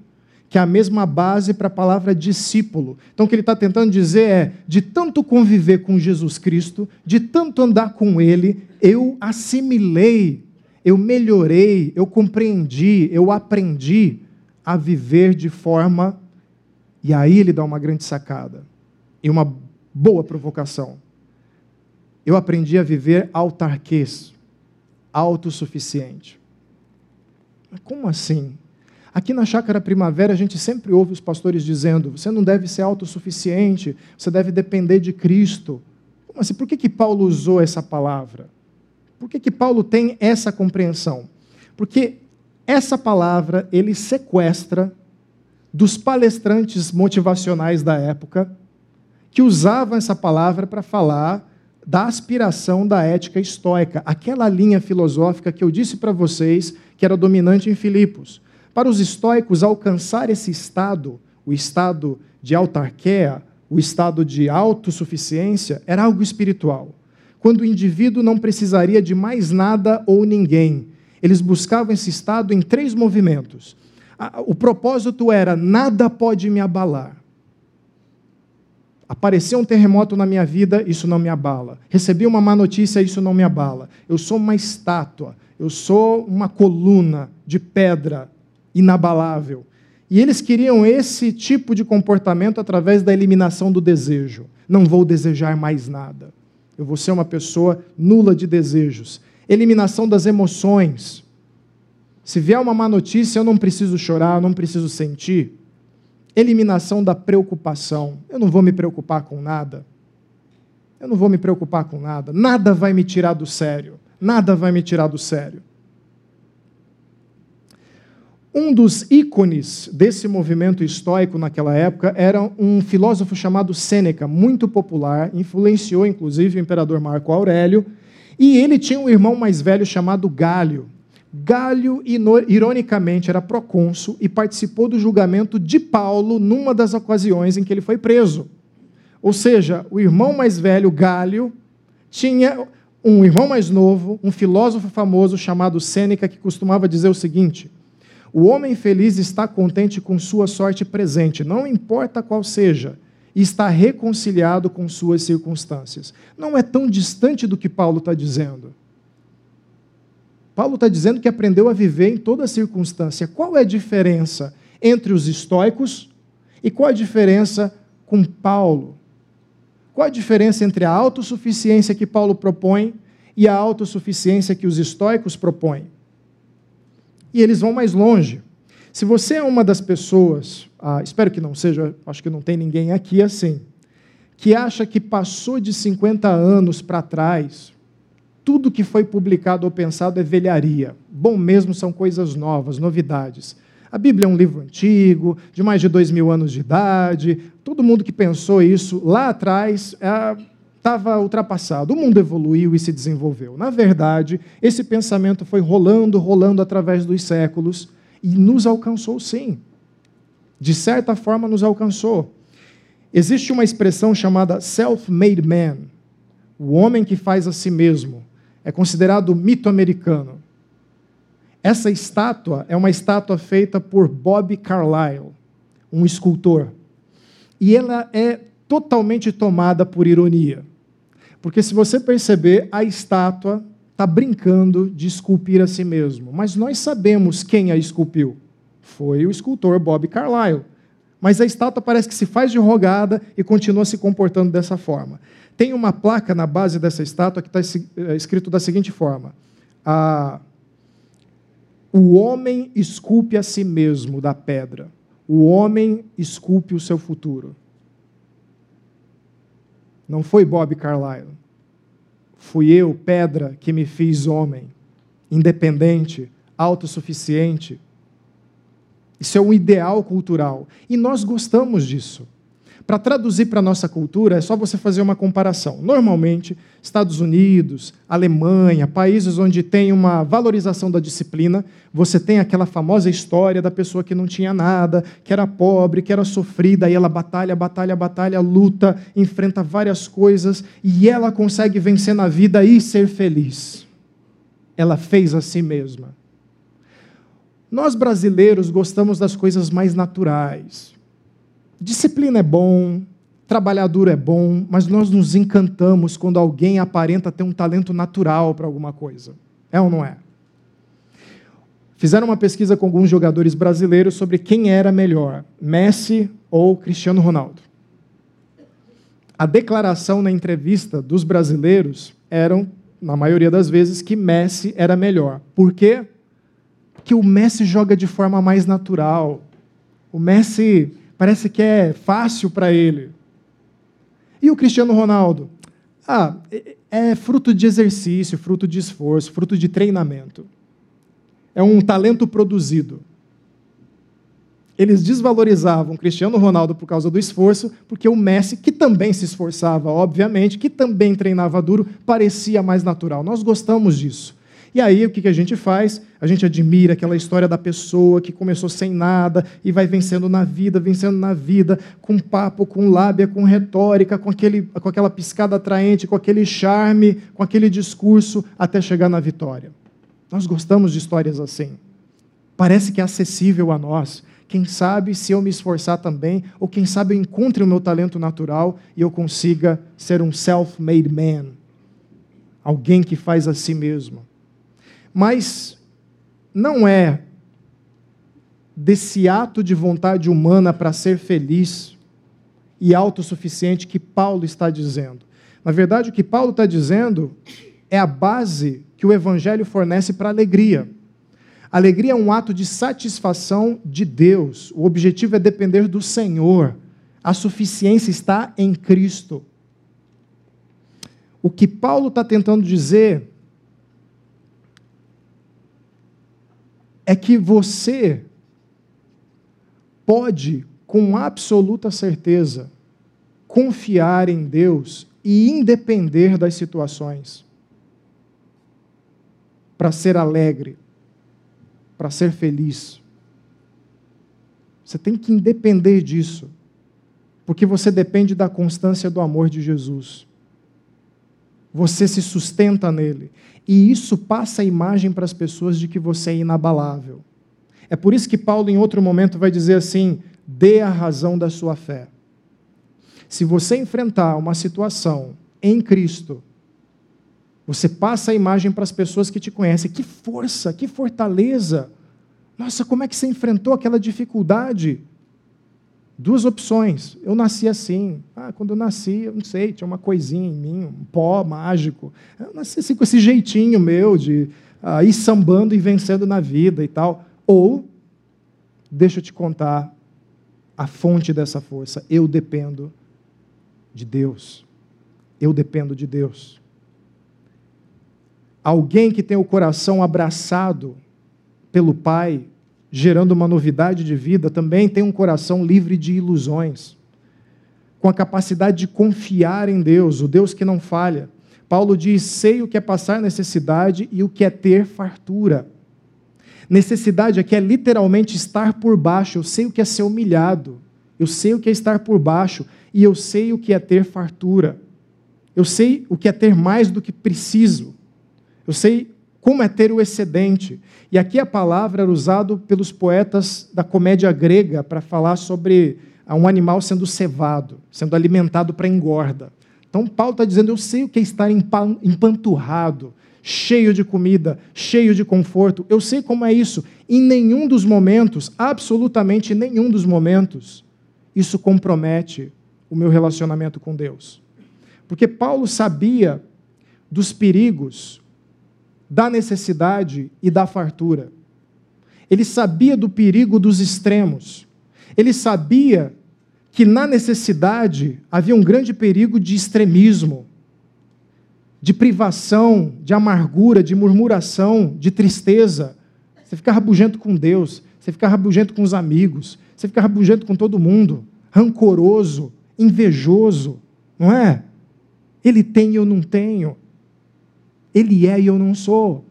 que é a mesma base para a palavra discípulo. Então, o que ele está tentando dizer é: de tanto conviver com Jesus Cristo, de tanto andar com Ele, eu assimilei, eu melhorei, eu compreendi, eu aprendi a viver de forma e aí ele dá uma grande sacada e uma boa provocação. Eu aprendi a viver autarquês, autossuficiente. Mas como assim? Aqui na Chácara Primavera, a gente sempre ouve os pastores dizendo: você não deve ser autossuficiente, você deve depender de Cristo. Como assim? Por que, que Paulo usou essa palavra? Por que, que Paulo tem essa compreensão? Porque essa palavra ele sequestra dos palestrantes motivacionais da época que usavam essa palavra para falar da aspiração da ética estoica, aquela linha filosófica que eu disse para vocês que era dominante em Filipos. Para os estoicos, alcançar esse estado, o estado de autarquia, o estado de autossuficiência, era algo espiritual. Quando o indivíduo não precisaria de mais nada ou ninguém. Eles buscavam esse estado em três movimentos o propósito era: nada pode me abalar. Apareceu um terremoto na minha vida, isso não me abala. Recebi uma má notícia, isso não me abala. Eu sou uma estátua, eu sou uma coluna de pedra inabalável. E eles queriam esse tipo de comportamento através da eliminação do desejo. não vou desejar mais nada. Eu vou ser uma pessoa nula de desejos. Eliminação das emoções. Se vier uma má notícia, eu não preciso chorar, eu não preciso sentir. Eliminação da preocupação. Eu não vou me preocupar com nada. Eu não vou me preocupar com nada. Nada vai me tirar do sério. Nada vai me tirar do sério. Um dos ícones desse movimento estoico naquela época era um filósofo chamado Sêneca, muito popular, influenciou inclusive o imperador Marco Aurélio, e ele tinha um irmão mais velho chamado Galho. Galho, ironicamente, era procônsul e participou do julgamento de Paulo numa das ocasiões em que ele foi preso. Ou seja, o irmão mais velho, Galho, tinha um irmão mais novo, um filósofo famoso chamado Sêneca, que costumava dizer o seguinte: o homem feliz está contente com sua sorte presente, não importa qual seja, e está reconciliado com suas circunstâncias. Não é tão distante do que Paulo está dizendo. Paulo está dizendo que aprendeu a viver em toda circunstância. Qual é a diferença entre os estoicos e qual a diferença com Paulo? Qual a diferença entre a autossuficiência que Paulo propõe e a autossuficiência que os estoicos propõem? E eles vão mais longe. Se você é uma das pessoas, ah, espero que não seja, acho que não tem ninguém aqui assim, que acha que passou de 50 anos para trás, tudo que foi publicado ou pensado é velharia. Bom mesmo são coisas novas, novidades. A Bíblia é um livro antigo, de mais de dois mil anos de idade. Todo mundo que pensou isso lá atrás é, estava ultrapassado. O mundo evoluiu e se desenvolveu. Na verdade, esse pensamento foi rolando, rolando através dos séculos e nos alcançou sim. De certa forma, nos alcançou. Existe uma expressão chamada self-made man, o homem que faz a si mesmo. É considerado mito americano. Essa estátua é uma estátua feita por Bob Carlyle, um escultor. E ela é totalmente tomada por ironia. Porque se você perceber, a estátua está brincando de esculpir a si mesmo. Mas nós sabemos quem a esculpiu. Foi o escultor Bob Carlyle. Mas a estátua parece que se faz de rogada e continua se comportando dessa forma. Tem uma placa na base dessa estátua que está eh, escrito da seguinte forma: O homem esculpe a si mesmo da pedra, o homem esculpe o seu futuro. Não foi Bob Carlyle. Fui eu, pedra, que me fiz homem, independente, autossuficiente. Isso é um ideal cultural. E nós gostamos disso. Para traduzir para a nossa cultura, é só você fazer uma comparação. Normalmente, Estados Unidos, Alemanha, países onde tem uma valorização da disciplina, você tem aquela famosa história da pessoa que não tinha nada, que era pobre, que era sofrida, e ela batalha, batalha, batalha, luta, enfrenta várias coisas, e ela consegue vencer na vida e ser feliz. Ela fez a si mesma. Nós brasileiros gostamos das coisas mais naturais Disciplina é bom, trabalhar duro é bom, mas nós nos encantamos quando alguém aparenta ter um talento natural para alguma coisa. É ou não é? Fizeram uma pesquisa com alguns jogadores brasileiros sobre quem era melhor, Messi ou Cristiano Ronaldo. A declaração na entrevista dos brasileiros eram, na maioria das vezes, que Messi era melhor. Por quê? Porque o Messi joga de forma mais natural. O Messi Parece que é fácil para ele. E o Cristiano Ronaldo? Ah, é, é fruto de exercício, fruto de esforço, fruto de treinamento. É um talento produzido. Eles desvalorizavam Cristiano Ronaldo por causa do esforço, porque o Messi, que também se esforçava, obviamente, que também treinava duro, parecia mais natural. Nós gostamos disso. E aí o que a gente faz? A gente admira aquela história da pessoa que começou sem nada e vai vencendo na vida, vencendo na vida, com papo, com lábia, com retórica, com, aquele, com aquela piscada atraente, com aquele charme, com aquele discurso, até chegar na vitória. Nós gostamos de histórias assim. Parece que é acessível a nós. Quem sabe se eu me esforçar também, ou quem sabe eu encontre o meu talento natural e eu consiga ser um self-made man. Alguém que faz a si mesmo. Mas não é desse ato de vontade humana para ser feliz e autossuficiente que Paulo está dizendo. Na verdade, o que Paulo está dizendo é a base que o Evangelho fornece para a alegria. Alegria é um ato de satisfação de Deus. O objetivo é depender do Senhor. A suficiência está em Cristo. O que Paulo está tentando dizer é que você pode, com absoluta certeza, confiar em Deus e independer das situações para ser alegre, para ser feliz. Você tem que independer disso, porque você depende da constância do amor de Jesus. Você se sustenta nele. E isso passa a imagem para as pessoas de que você é inabalável. É por isso que Paulo, em outro momento, vai dizer assim: dê a razão da sua fé. Se você enfrentar uma situação em Cristo, você passa a imagem para as pessoas que te conhecem. Que força, que fortaleza. Nossa, como é que você enfrentou aquela dificuldade? Duas opções. Eu nasci assim. Ah, quando eu nasci, eu não sei, tinha uma coisinha em mim, um pó mágico. Eu nasci assim com esse jeitinho meu de ah, ir sambando e vencendo na vida e tal. Ou, deixa eu te contar a fonte dessa força. Eu dependo de Deus. Eu dependo de Deus. Alguém que tem o coração abraçado pelo Pai, gerando uma novidade de vida, também tem um coração livre de ilusões, com a capacidade de confiar em Deus, o Deus que não falha. Paulo diz: sei o que é passar necessidade e o que é ter fartura. Necessidade aqui é literalmente estar por baixo. Eu sei o que é ser humilhado. Eu sei o que é estar por baixo. E eu sei o que é ter fartura. Eu sei o que é ter mais do que preciso. Eu sei como é ter o excedente. E aqui a palavra era usada pelos poetas da comédia grega para falar sobre um animal sendo cevado, sendo alimentado para engorda. Então Paulo está dizendo: eu sei o que é estar empanturrado, cheio de comida, cheio de conforto. Eu sei como é isso. Em nenhum dos momentos, absolutamente nenhum dos momentos, isso compromete o meu relacionamento com Deus. Porque Paulo sabia dos perigos, da necessidade e da fartura. Ele sabia do perigo dos extremos. Ele sabia que na necessidade havia um grande perigo de extremismo, de privação, de amargura, de murmuração, de tristeza. Você fica rabugento com Deus, você fica rabugento com os amigos, você fica rabugento com todo mundo, rancoroso, invejoso, não é? Ele tem e eu não tenho. Ele é e eu não sou.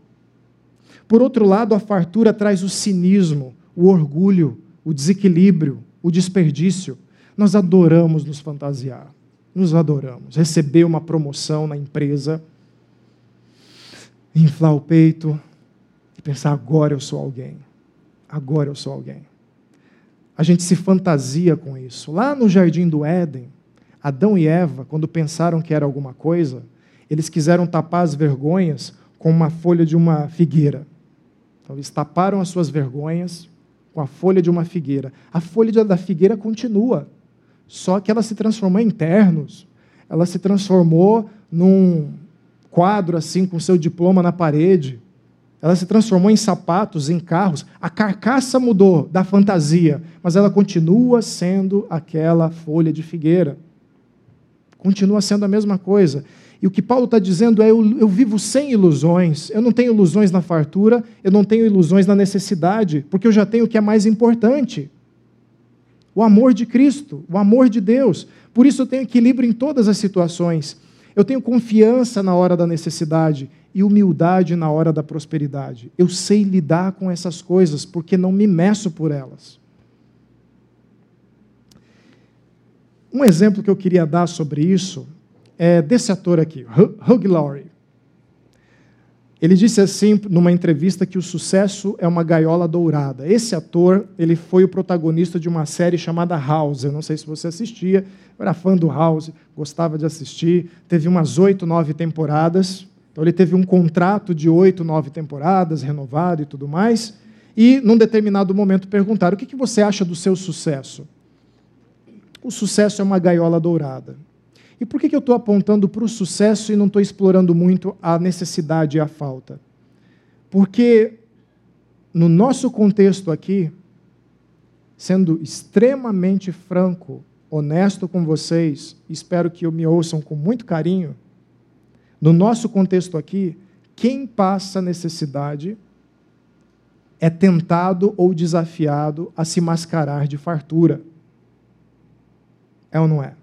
Por outro lado, a fartura traz o cinismo, o orgulho, o desequilíbrio, o desperdício. Nós adoramos nos fantasiar nos adoramos. Receber uma promoção na empresa, inflar o peito e pensar: agora eu sou alguém. Agora eu sou alguém. A gente se fantasia com isso. Lá no jardim do Éden, Adão e Eva, quando pensaram que era alguma coisa, eles quiseram tapar as vergonhas com uma folha de uma figueira. Então, eles taparam as suas vergonhas com a folha de uma figueira. A folha da figueira continua. Só que ela se transformou em ternos, ela se transformou num quadro assim com seu diploma na parede, ela se transformou em sapatos, em carros. A carcaça mudou da fantasia, mas ela continua sendo aquela folha de figueira. Continua sendo a mesma coisa. E o que Paulo está dizendo é: eu, eu, vivo sem ilusões, eu não tenho ilusões na fartura, eu não tenho ilusões na necessidade, porque eu já tenho o que é mais importante o amor de Cristo, o amor de Deus. Por isso eu tenho equilíbrio em todas as situações. Eu tenho confiança na hora da necessidade e humildade na hora da prosperidade. Eu sei lidar com essas coisas porque não me meço por elas. Um exemplo que eu queria dar sobre isso é desse ator aqui, Hugh Laurie. Ele disse assim numa entrevista que o sucesso é uma gaiola dourada. Esse ator, ele foi o protagonista de uma série chamada House. Eu não sei se você assistia, eu era fã do House, gostava de assistir. Teve umas oito, nove temporadas. Então ele teve um contrato de oito, nove temporadas, renovado e tudo mais. E num determinado momento perguntaram: o que você acha do seu sucesso? o sucesso é uma gaiola dourada. E por que, eu estou apontando para o sucesso e não estou explorando muito a necessidade e a falta? Porque no nosso contexto aqui, sendo extremamente franco, honesto com vocês, espero que me ouçam com muito carinho. No nosso contexto aqui, quem passa necessidade é tentado ou desafiado a se mascarar de fartura. É ou não é?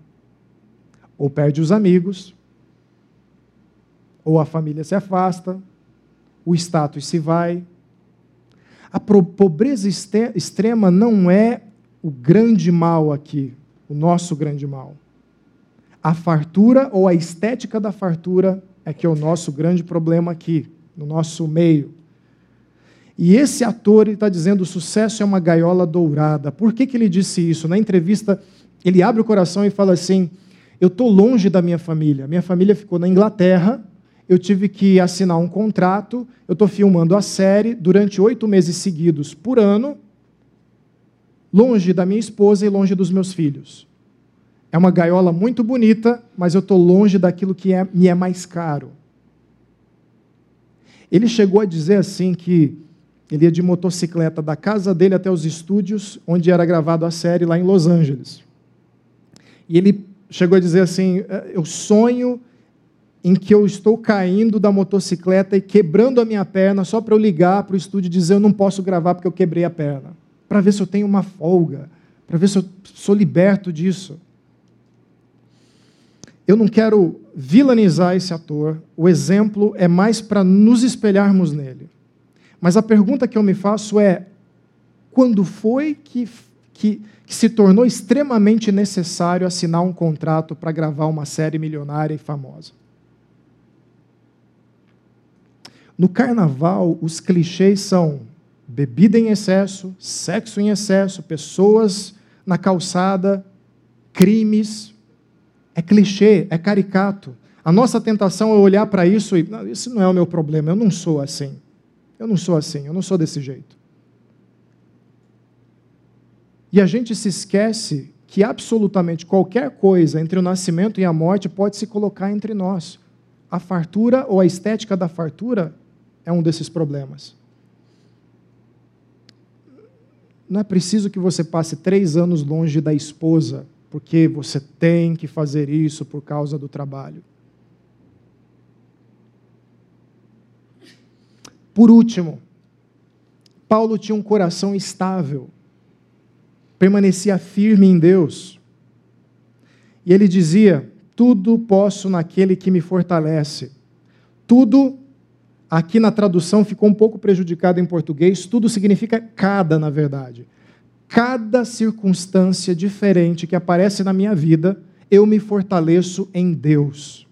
Ou perde os amigos, ou a família se afasta, o status se vai. A pobreza extrema não é o grande mal aqui, o nosso grande mal. A fartura ou a estética da fartura é que é o nosso grande problema aqui, no nosso meio. E esse ator está dizendo o sucesso é uma gaiola dourada. Por que, que ele disse isso? Na entrevista, ele abre o coração e fala assim: Eu estou longe da minha família. Minha família ficou na Inglaterra eu tive que assinar um contrato, eu estou filmando a série durante oito meses seguidos por ano, longe da minha esposa e longe dos meus filhos. É uma gaiola muito bonita, mas eu estou longe daquilo que é, me é mais caro. Ele chegou a dizer assim que ele ia de motocicleta da casa dele até os estúdios onde era gravado a série lá em Los Angeles. E ele chegou a dizer assim: é, eu sonho em que eu estou caindo da motocicleta e quebrando a minha perna só para eu ligar para o estúdio e dizer eu não posso gravar porque eu quebrei a perna. Para ver se eu tenho uma folga, para ver se eu sou liberto disso. Eu não quero vilanizar esse ator, o exemplo é mais para nos espelharmos nele. Mas a pergunta que eu me faço é: quando foi que, que, que se tornou extremamente necessário assinar um contrato para gravar uma série milionária e famosa? No carnaval, os clichês são bebida em excesso, sexo em excesso, pessoas na calçada, crimes. É clichê, é caricato. A nossa tentação é olhar para isso e, não, isso não é o meu problema, eu não sou assim. Eu não sou assim, eu não sou desse jeito. E a gente se esquece que absolutamente qualquer coisa entre o nascimento e a morte pode se colocar entre nós. A fartura ou a estética da fartura é um desses problemas. Não é preciso que você passe três anos longe da esposa, porque você tem que fazer isso por causa do trabalho. Por último, Paulo tinha um coração estável, permanecia firme em Deus. E ele dizia: Tudo posso naquele que me fortalece. Tudo Aqui na tradução ficou um pouco prejudicado em português, tudo significa cada, na verdade. Cada circunstância diferente que aparece na minha vida, eu me fortaleço em Deus.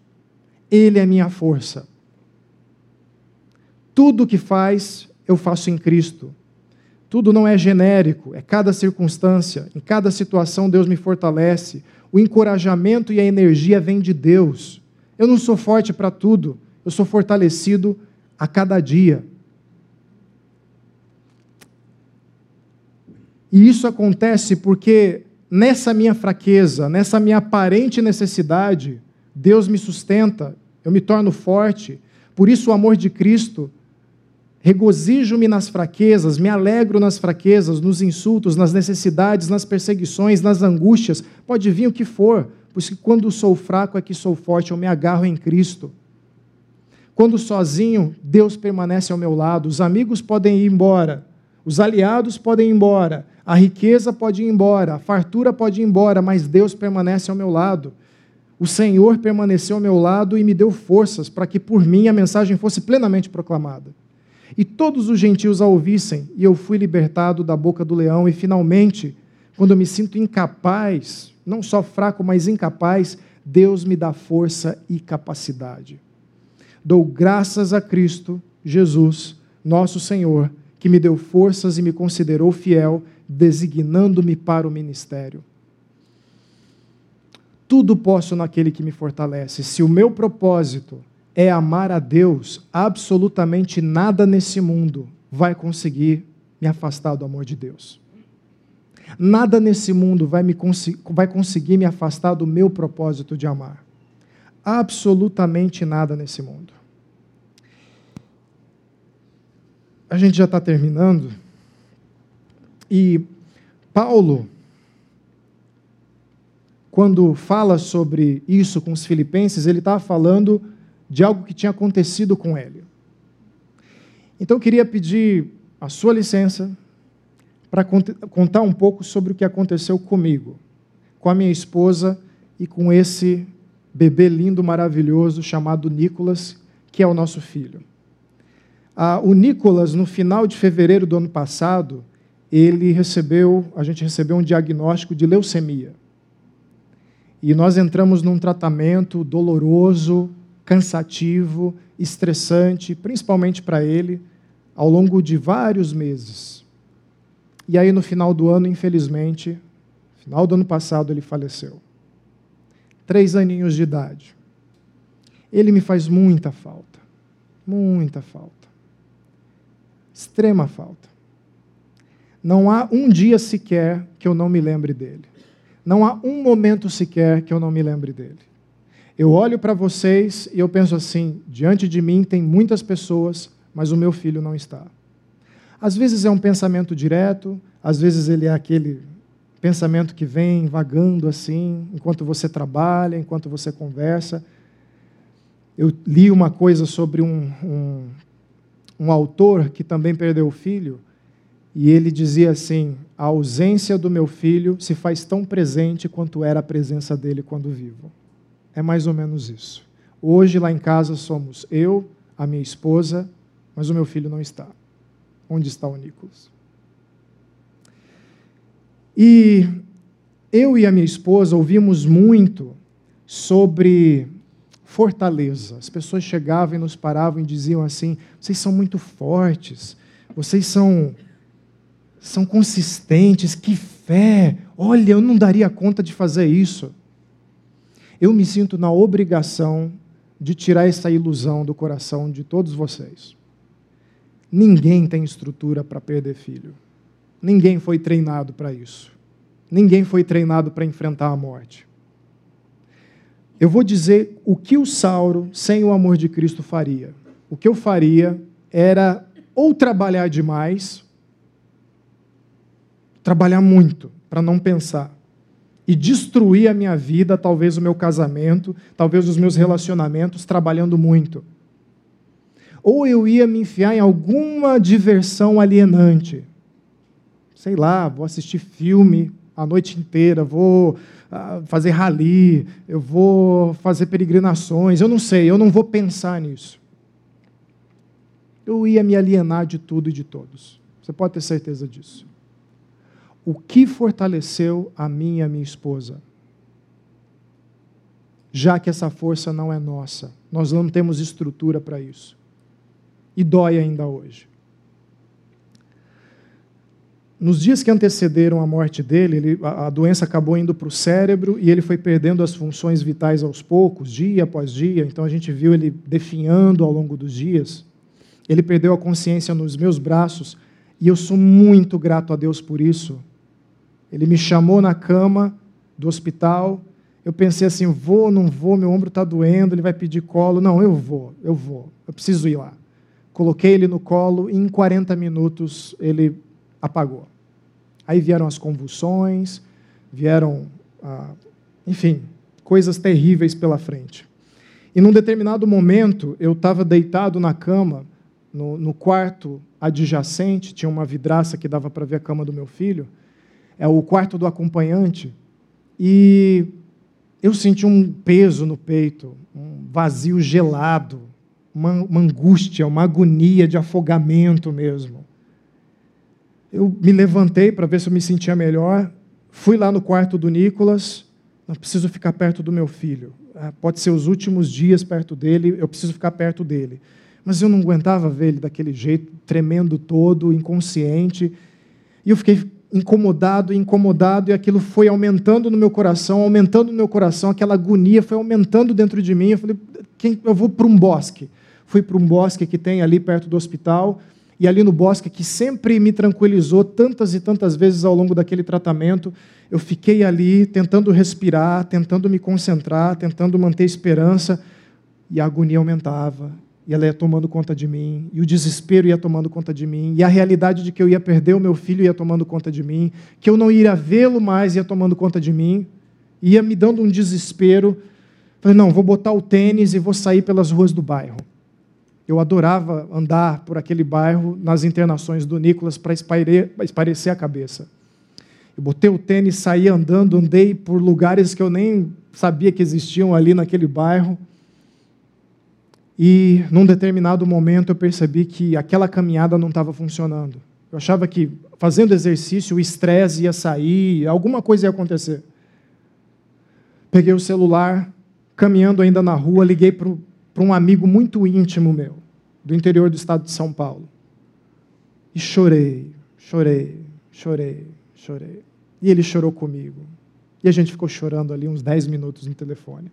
Ele é minha força. Tudo que faz, eu faço em Cristo. Tudo não é genérico, é cada circunstância, em cada situação Deus me fortalece. O encorajamento e a energia vêm de Deus. Eu não sou forte para tudo, eu sou fortalecido a cada dia. E isso acontece porque nessa minha fraqueza, nessa minha aparente necessidade, Deus me sustenta, eu me torno forte. Por isso, o amor de Cristo, regozijo-me nas fraquezas, me alegro nas fraquezas, nos insultos, nas necessidades, nas perseguições, nas angústias, pode vir o que for, pois que quando sou fraco é que sou forte, eu me agarro em Cristo. Quando sozinho, Deus permanece ao meu lado. Os amigos podem ir embora, os aliados podem ir embora, a riqueza pode ir embora, a fartura pode ir embora, mas Deus permanece ao meu lado. O Senhor permaneceu ao meu lado e me deu forças para que por mim a mensagem fosse plenamente proclamada. E todos os gentios a ouvissem, e eu fui libertado da boca do leão, e finalmente, quando eu me sinto incapaz, não só fraco, mas incapaz, Deus me dá força e capacidade. Dou graças a Cristo Jesus, nosso Senhor, que me deu forças e me considerou fiel, designando-me para o ministério. Tudo posso naquele que me fortalece. Se o meu propósito é amar a Deus, absolutamente nada nesse mundo vai conseguir me afastar do amor de Deus. Nada nesse mundo vai, me vai conseguir me afastar do meu propósito de amar. Absolutamente nada nesse mundo. A gente já está terminando. E Paulo, quando fala sobre isso com os filipenses, ele está falando de algo que tinha acontecido com ele. Então eu queria pedir a sua licença para contar um pouco sobre o que aconteceu comigo, com a minha esposa e com esse bebê lindo, maravilhoso chamado Nicolas, que é o nosso filho. Ah, o Nicolas, no final de fevereiro do ano passado, ele recebeu, a gente recebeu um diagnóstico de leucemia. E nós entramos num tratamento doloroso, cansativo, estressante, principalmente para ele, ao longo de vários meses. E aí, no final do ano, infelizmente, final do ano passado, ele faleceu. Três aninhos de idade. Ele me faz muita falta. Muita falta. Extrema falta. Não há um dia sequer que eu não me lembre dele. Não há um momento sequer que eu não me lembre dele. Eu olho para vocês e eu penso assim: diante de mim tem muitas pessoas, mas o meu filho não está. Às vezes é um pensamento direto, às vezes ele é aquele pensamento que vem vagando assim, enquanto você trabalha, enquanto você conversa. Eu li uma coisa sobre um, um, um autor que também perdeu o filho, e ele dizia assim: a ausência do meu filho se faz tão presente quanto era a presença dele quando vivo. É mais ou menos isso. Hoje lá em casa somos eu, a minha esposa, mas o meu filho não está. Onde está o Nicolas? E eu e a minha esposa ouvimos muito sobre fortaleza. As pessoas chegavam e nos paravam e diziam assim: vocês são muito fortes, vocês são são consistentes, que fé! Olha, eu não daria conta de fazer isso. Eu me sinto na obrigação de tirar essa ilusão do coração de todos vocês. Ninguém tem estrutura para perder filho. Ninguém foi treinado para isso. Ninguém foi treinado para enfrentar a morte. Eu vou dizer o que o Sauro, sem o amor de Cristo, faria. O que eu faria era ou trabalhar demais, trabalhar muito para não pensar e destruir a minha vida, talvez o meu casamento, talvez os meus relacionamentos, trabalhando muito. Ou eu ia me enfiar em alguma diversão alienante. Sei lá, vou assistir filme a noite inteira, vou uh, fazer rali, eu vou fazer peregrinações, eu não sei, eu não vou pensar nisso. Eu ia me alienar de tudo e de todos. Você pode ter certeza disso o que fortaleceu a mim e a minha esposa? Já que essa força não é nossa, nós não temos estrutura para isso. E dói ainda hoje. Nos dias que antecederam a morte dele, ele, a, a doença acabou indo para o cérebro e ele foi perdendo as funções vitais aos poucos, dia após dia. Então a gente viu ele definhando ao longo dos dias. Ele perdeu a consciência nos meus braços e eu sou muito grato a Deus por isso, ele me chamou na cama do hospital. Eu pensei assim: vou, não vou, meu ombro está doendo, ele vai pedir colo. Não, eu vou, eu vou, eu preciso ir lá. Coloquei ele no colo e em 40 minutos ele apagou. Aí vieram as convulsões, vieram, ah, enfim, coisas terríveis pela frente. E num determinado momento, eu estava deitado na cama, no, no quarto adjacente, tinha uma vidraça que dava para ver a cama do meu filho é o quarto do acompanhante, e eu senti um peso no peito, um vazio gelado, uma, uma angústia, uma agonia de afogamento mesmo. Eu me levantei para ver se eu me sentia melhor, fui lá no quarto do Nicolas, não preciso ficar perto do meu filho. Ah, pode ser os últimos dias perto dele, eu preciso ficar perto dele. Mas eu não aguentava ver ele daquele jeito, tremendo todo, inconsciente. E eu fiquei incomodado, incomodado, e aquilo foi aumentando no meu coração, aumentando no meu coração, aquela agonia foi aumentando dentro de mim. Eu falei, quem, eu vou para um bosque. Fui para um bosque que tem ali perto do hospital, e ali no bosque, que sempre me tranquilizou tantas e tantas vezes ao longo daquele tratamento, eu fiquei ali tentando respirar, tentando me concentrar, tentando manter esperança, e a agonia aumentava, e ela ia tomando conta de mim, e o desespero ia tomando conta de mim, e a realidade de que eu ia perder o meu filho ia tomando conta de mim, que eu não iria vê-lo mais ia tomando conta de mim, ia me dando um desespero. Falei, não, vou botar o tênis e vou sair pelas ruas do bairro. Eu adorava andar por aquele bairro nas internações do Nicolas para esparecer a cabeça. Eu botei o tênis, saí andando, andei por lugares que eu nem sabia que existiam ali naquele bairro. E num determinado momento eu percebi que aquela caminhada não estava funcionando. Eu achava que fazendo exercício o estresse ia sair, alguma coisa ia acontecer. Peguei o celular, caminhando ainda na rua, liguei para um amigo muito íntimo meu, do interior do estado de São Paulo. E chorei, chorei, chorei, chorei. E ele chorou comigo. E a gente ficou chorando ali uns 10 minutos no telefone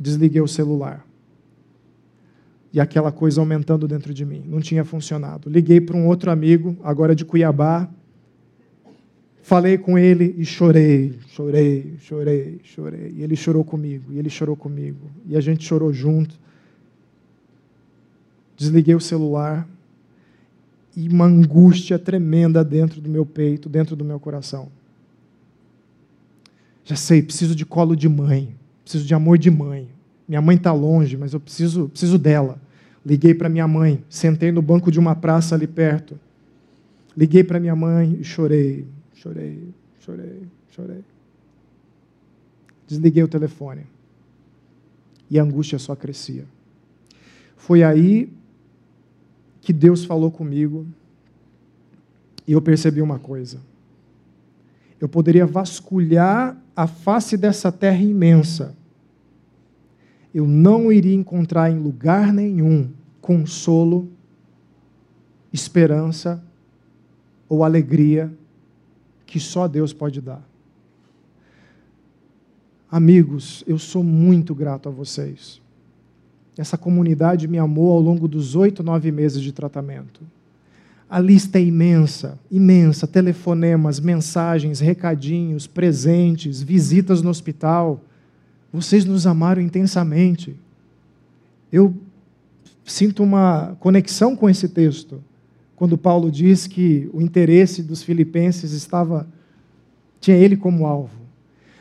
desliguei o celular. E aquela coisa aumentando dentro de mim, não tinha funcionado. Liguei para um outro amigo, agora de Cuiabá, falei com ele e chorei, chorei, chorei, chorei. E ele chorou comigo, e ele chorou comigo, e a gente chorou junto. Desliguei o celular e uma angústia tremenda dentro do meu peito, dentro do meu coração. Já sei, preciso de colo de mãe. Preciso de amor de mãe. Minha mãe está longe, mas eu preciso, preciso dela. Liguei para minha mãe, sentei no banco de uma praça ali perto. Liguei para minha mãe e chorei, chorei, chorei, chorei. Desliguei o telefone. E a angústia só crescia. Foi aí que Deus falou comigo e eu percebi uma coisa. Eu poderia vasculhar a face dessa terra imensa eu não iria encontrar em lugar nenhum consolo, esperança ou alegria que só Deus pode dar. Amigos, eu sou muito grato a vocês. Essa comunidade me amou ao longo dos oito, nove meses de tratamento. A lista é imensa, imensa: telefonemas, mensagens, recadinhos, presentes, visitas no hospital vocês nos amaram intensamente. Eu sinto uma conexão com esse texto, quando Paulo diz que o interesse dos filipenses estava tinha ele como alvo.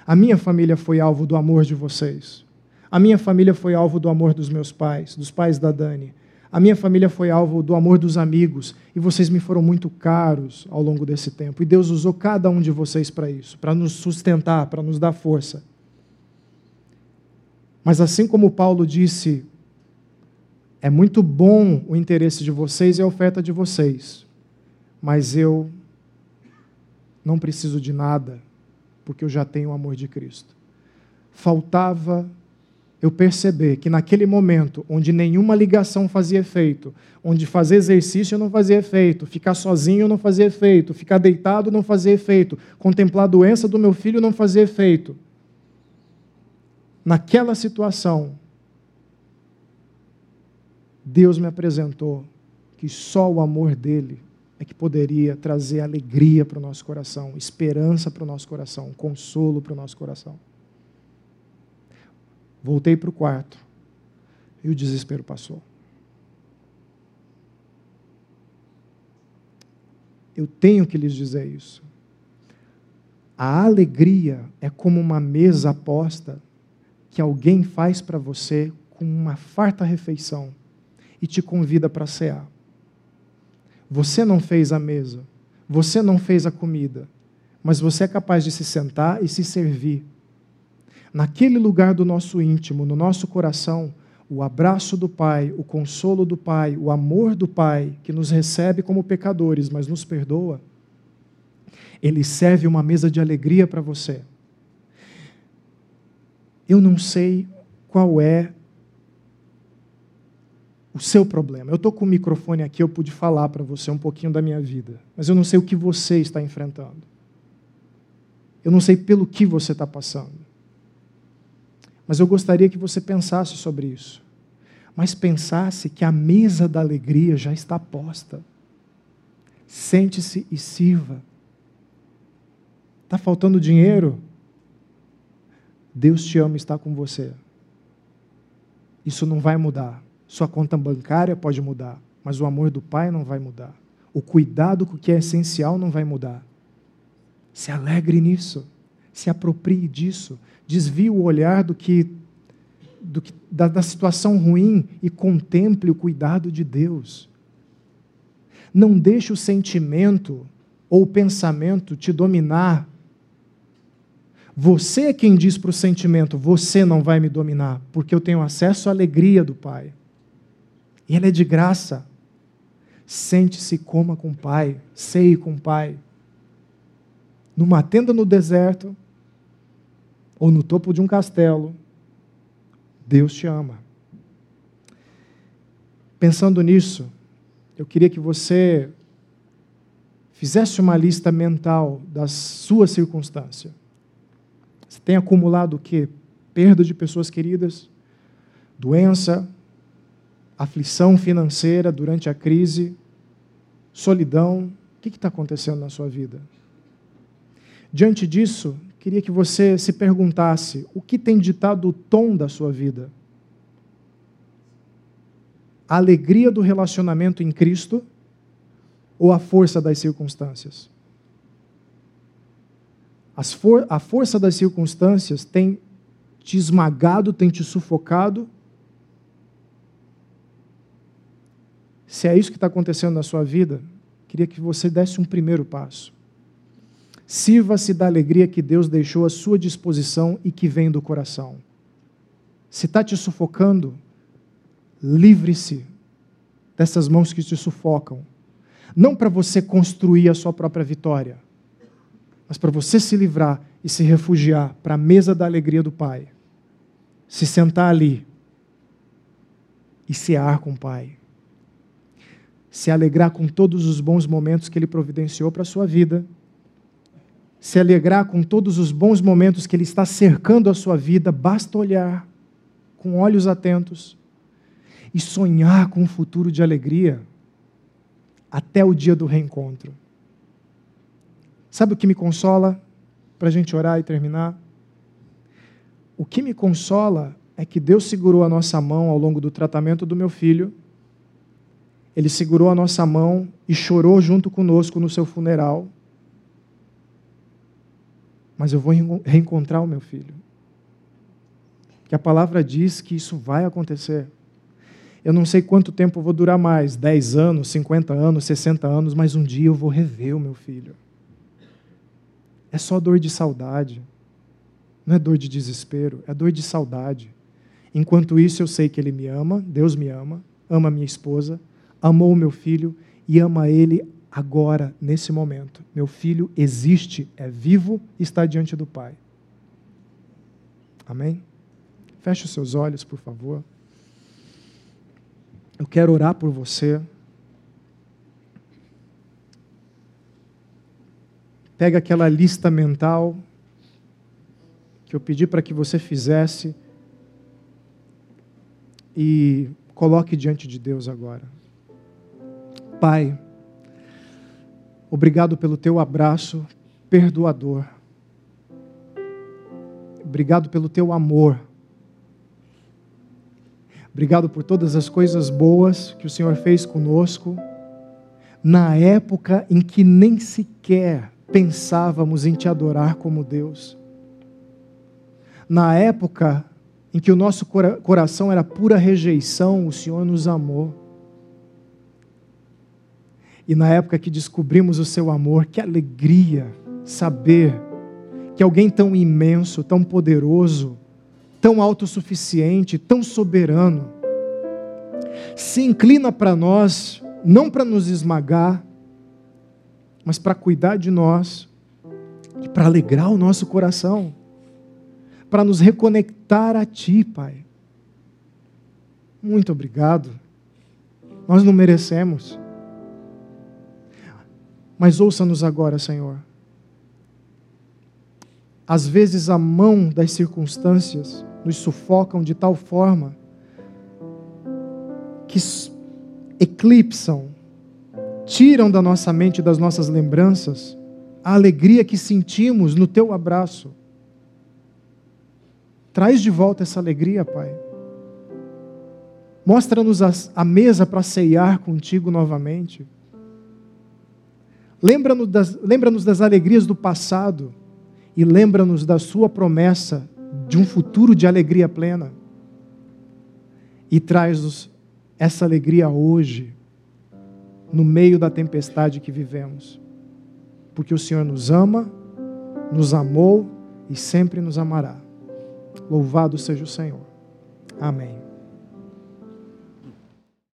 A minha família foi alvo do amor de vocês. A minha família foi alvo do amor dos meus pais, dos pais da Dani. A minha família foi alvo do amor dos amigos e vocês me foram muito caros ao longo desse tempo. E Deus usou cada um de vocês para isso, para nos sustentar, para nos dar força. Mas assim como Paulo disse, é muito bom o interesse de vocês e a oferta de vocês, mas eu não preciso de nada, porque eu já tenho o amor de Cristo. Faltava eu perceber que naquele momento, onde nenhuma ligação fazia efeito, onde fazer exercício não fazia efeito, ficar sozinho não fazia efeito, ficar deitado não fazia efeito, contemplar a doença do meu filho não fazia efeito, naquela situação, Deus me apresentou que só o amor dele é que poderia trazer alegria para o nosso coração, esperança para o nosso coração, consolo para o nosso coração. Voltei para o quarto e o desespero passou. Eu tenho que lhes dizer isso. A alegria é como uma mesa posta que alguém faz para você com uma farta refeição e te convida para cear. Você não fez a mesa, você não fez a comida, mas você é capaz de se sentar e se servir. Naquele lugar do nosso íntimo, no nosso coração, o abraço do Pai, o consolo do Pai, o amor do Pai, que nos recebe como pecadores, mas nos perdoa, ele serve uma mesa de alegria para você. Eu não sei qual é o seu problema. Eu estou com o microfone aqui, eu pude falar para você um pouquinho da minha vida, mas eu não sei o que você está enfrentando. Eu não sei pelo que você está passando. Mas eu gostaria que você pensasse sobre isso. mas pensasse que a mesa da alegria já está posta. Sente-se e sirva. Está faltando dinheiro? Deus te ama e está com você. Isso não vai mudar. Sua conta bancária pode mudar, mas o amor do Pai não vai mudar. O cuidado com o que é essencial não vai mudar. Se alegre nisso, se aproprie disso, desvie o olhar do que, do que da, da situação ruim e contemple o cuidado de Deus. Não deixe o sentimento ou o pensamento te dominar você é quem diz para o sentimento: você não vai me dominar, porque eu tenho acesso à alegria do Pai. E ela é de graça. Sente-se e coma com o Pai, ceie com o Pai. Numa tenda no deserto, ou no topo de um castelo, Deus te ama. Pensando nisso, eu queria que você fizesse uma lista mental das suas circunstâncias. Você tem acumulado o quê? Perda de pessoas queridas, doença, aflição financeira durante a crise, solidão. O que está acontecendo na sua vida? Diante disso, queria que você se perguntasse: o que tem ditado o tom da sua vida? A alegria do relacionamento em Cristo ou a força das circunstâncias? For a força das circunstâncias tem te esmagado, tem te sufocado. Se é isso que está acontecendo na sua vida, queria que você desse um primeiro passo. Sirva-se da alegria que Deus deixou à sua disposição e que vem do coração. Se está te sufocando, livre-se dessas mãos que te sufocam. Não para você construir a sua própria vitória mas para você se livrar e se refugiar para a mesa da alegria do Pai, se sentar ali e cear com o Pai, se alegrar com todos os bons momentos que Ele providenciou para a sua vida, se alegrar com todos os bons momentos que Ele está cercando a sua vida, basta olhar com olhos atentos e sonhar com um futuro de alegria até o dia do reencontro. Sabe o que me consola? Para a gente orar e terminar. O que me consola é que Deus segurou a nossa mão ao longo do tratamento do meu filho. Ele segurou a nossa mão e chorou junto conosco no seu funeral. Mas eu vou reencontrar o meu filho. Que a palavra diz que isso vai acontecer. Eu não sei quanto tempo vou durar mais 10 anos, 50 anos, 60 anos mas um dia eu vou rever o meu filho. É só dor de saudade. Não é dor de desespero, é dor de saudade. Enquanto isso, eu sei que Ele me ama, Deus me ama, ama minha esposa, amou meu filho e ama ele agora, nesse momento. Meu filho existe, é vivo e está diante do Pai. Amém? Feche os seus olhos, por favor. Eu quero orar por você. Pega aquela lista mental que eu pedi para que você fizesse e coloque diante de Deus agora. Pai, obrigado pelo teu abraço perdoador. Obrigado pelo teu amor. Obrigado por todas as coisas boas que o Senhor fez conosco, na época em que nem sequer pensávamos em te adorar como Deus. Na época em que o nosso coração era pura rejeição, o Senhor nos amou. E na época que descobrimos o seu amor, que alegria saber que alguém tão imenso, tão poderoso, tão autossuficiente, tão soberano, se inclina para nós, não para nos esmagar, mas para cuidar de nós e para alegrar o nosso coração, para nos reconectar a Ti, Pai. Muito obrigado. Nós não merecemos. Mas ouça-nos agora, Senhor. Às vezes a mão das circunstâncias nos sufocam de tal forma que eclipsam, tiram da nossa mente, das nossas lembranças, a alegria que sentimos no teu abraço. Traz de volta essa alegria, Pai. Mostra-nos a, mesa para ceiar contigo novamente. Lembra-nos das, lembra das alegrias do passado e lembra-nos da Sua promessa de um futuro de alegria plena. E traz-nos essa alegria hoje, no meio da tempestade que vivemos. Porque o Senhor nos ama, nos amou e sempre nos amará. Louvado seja o Senhor. Amém.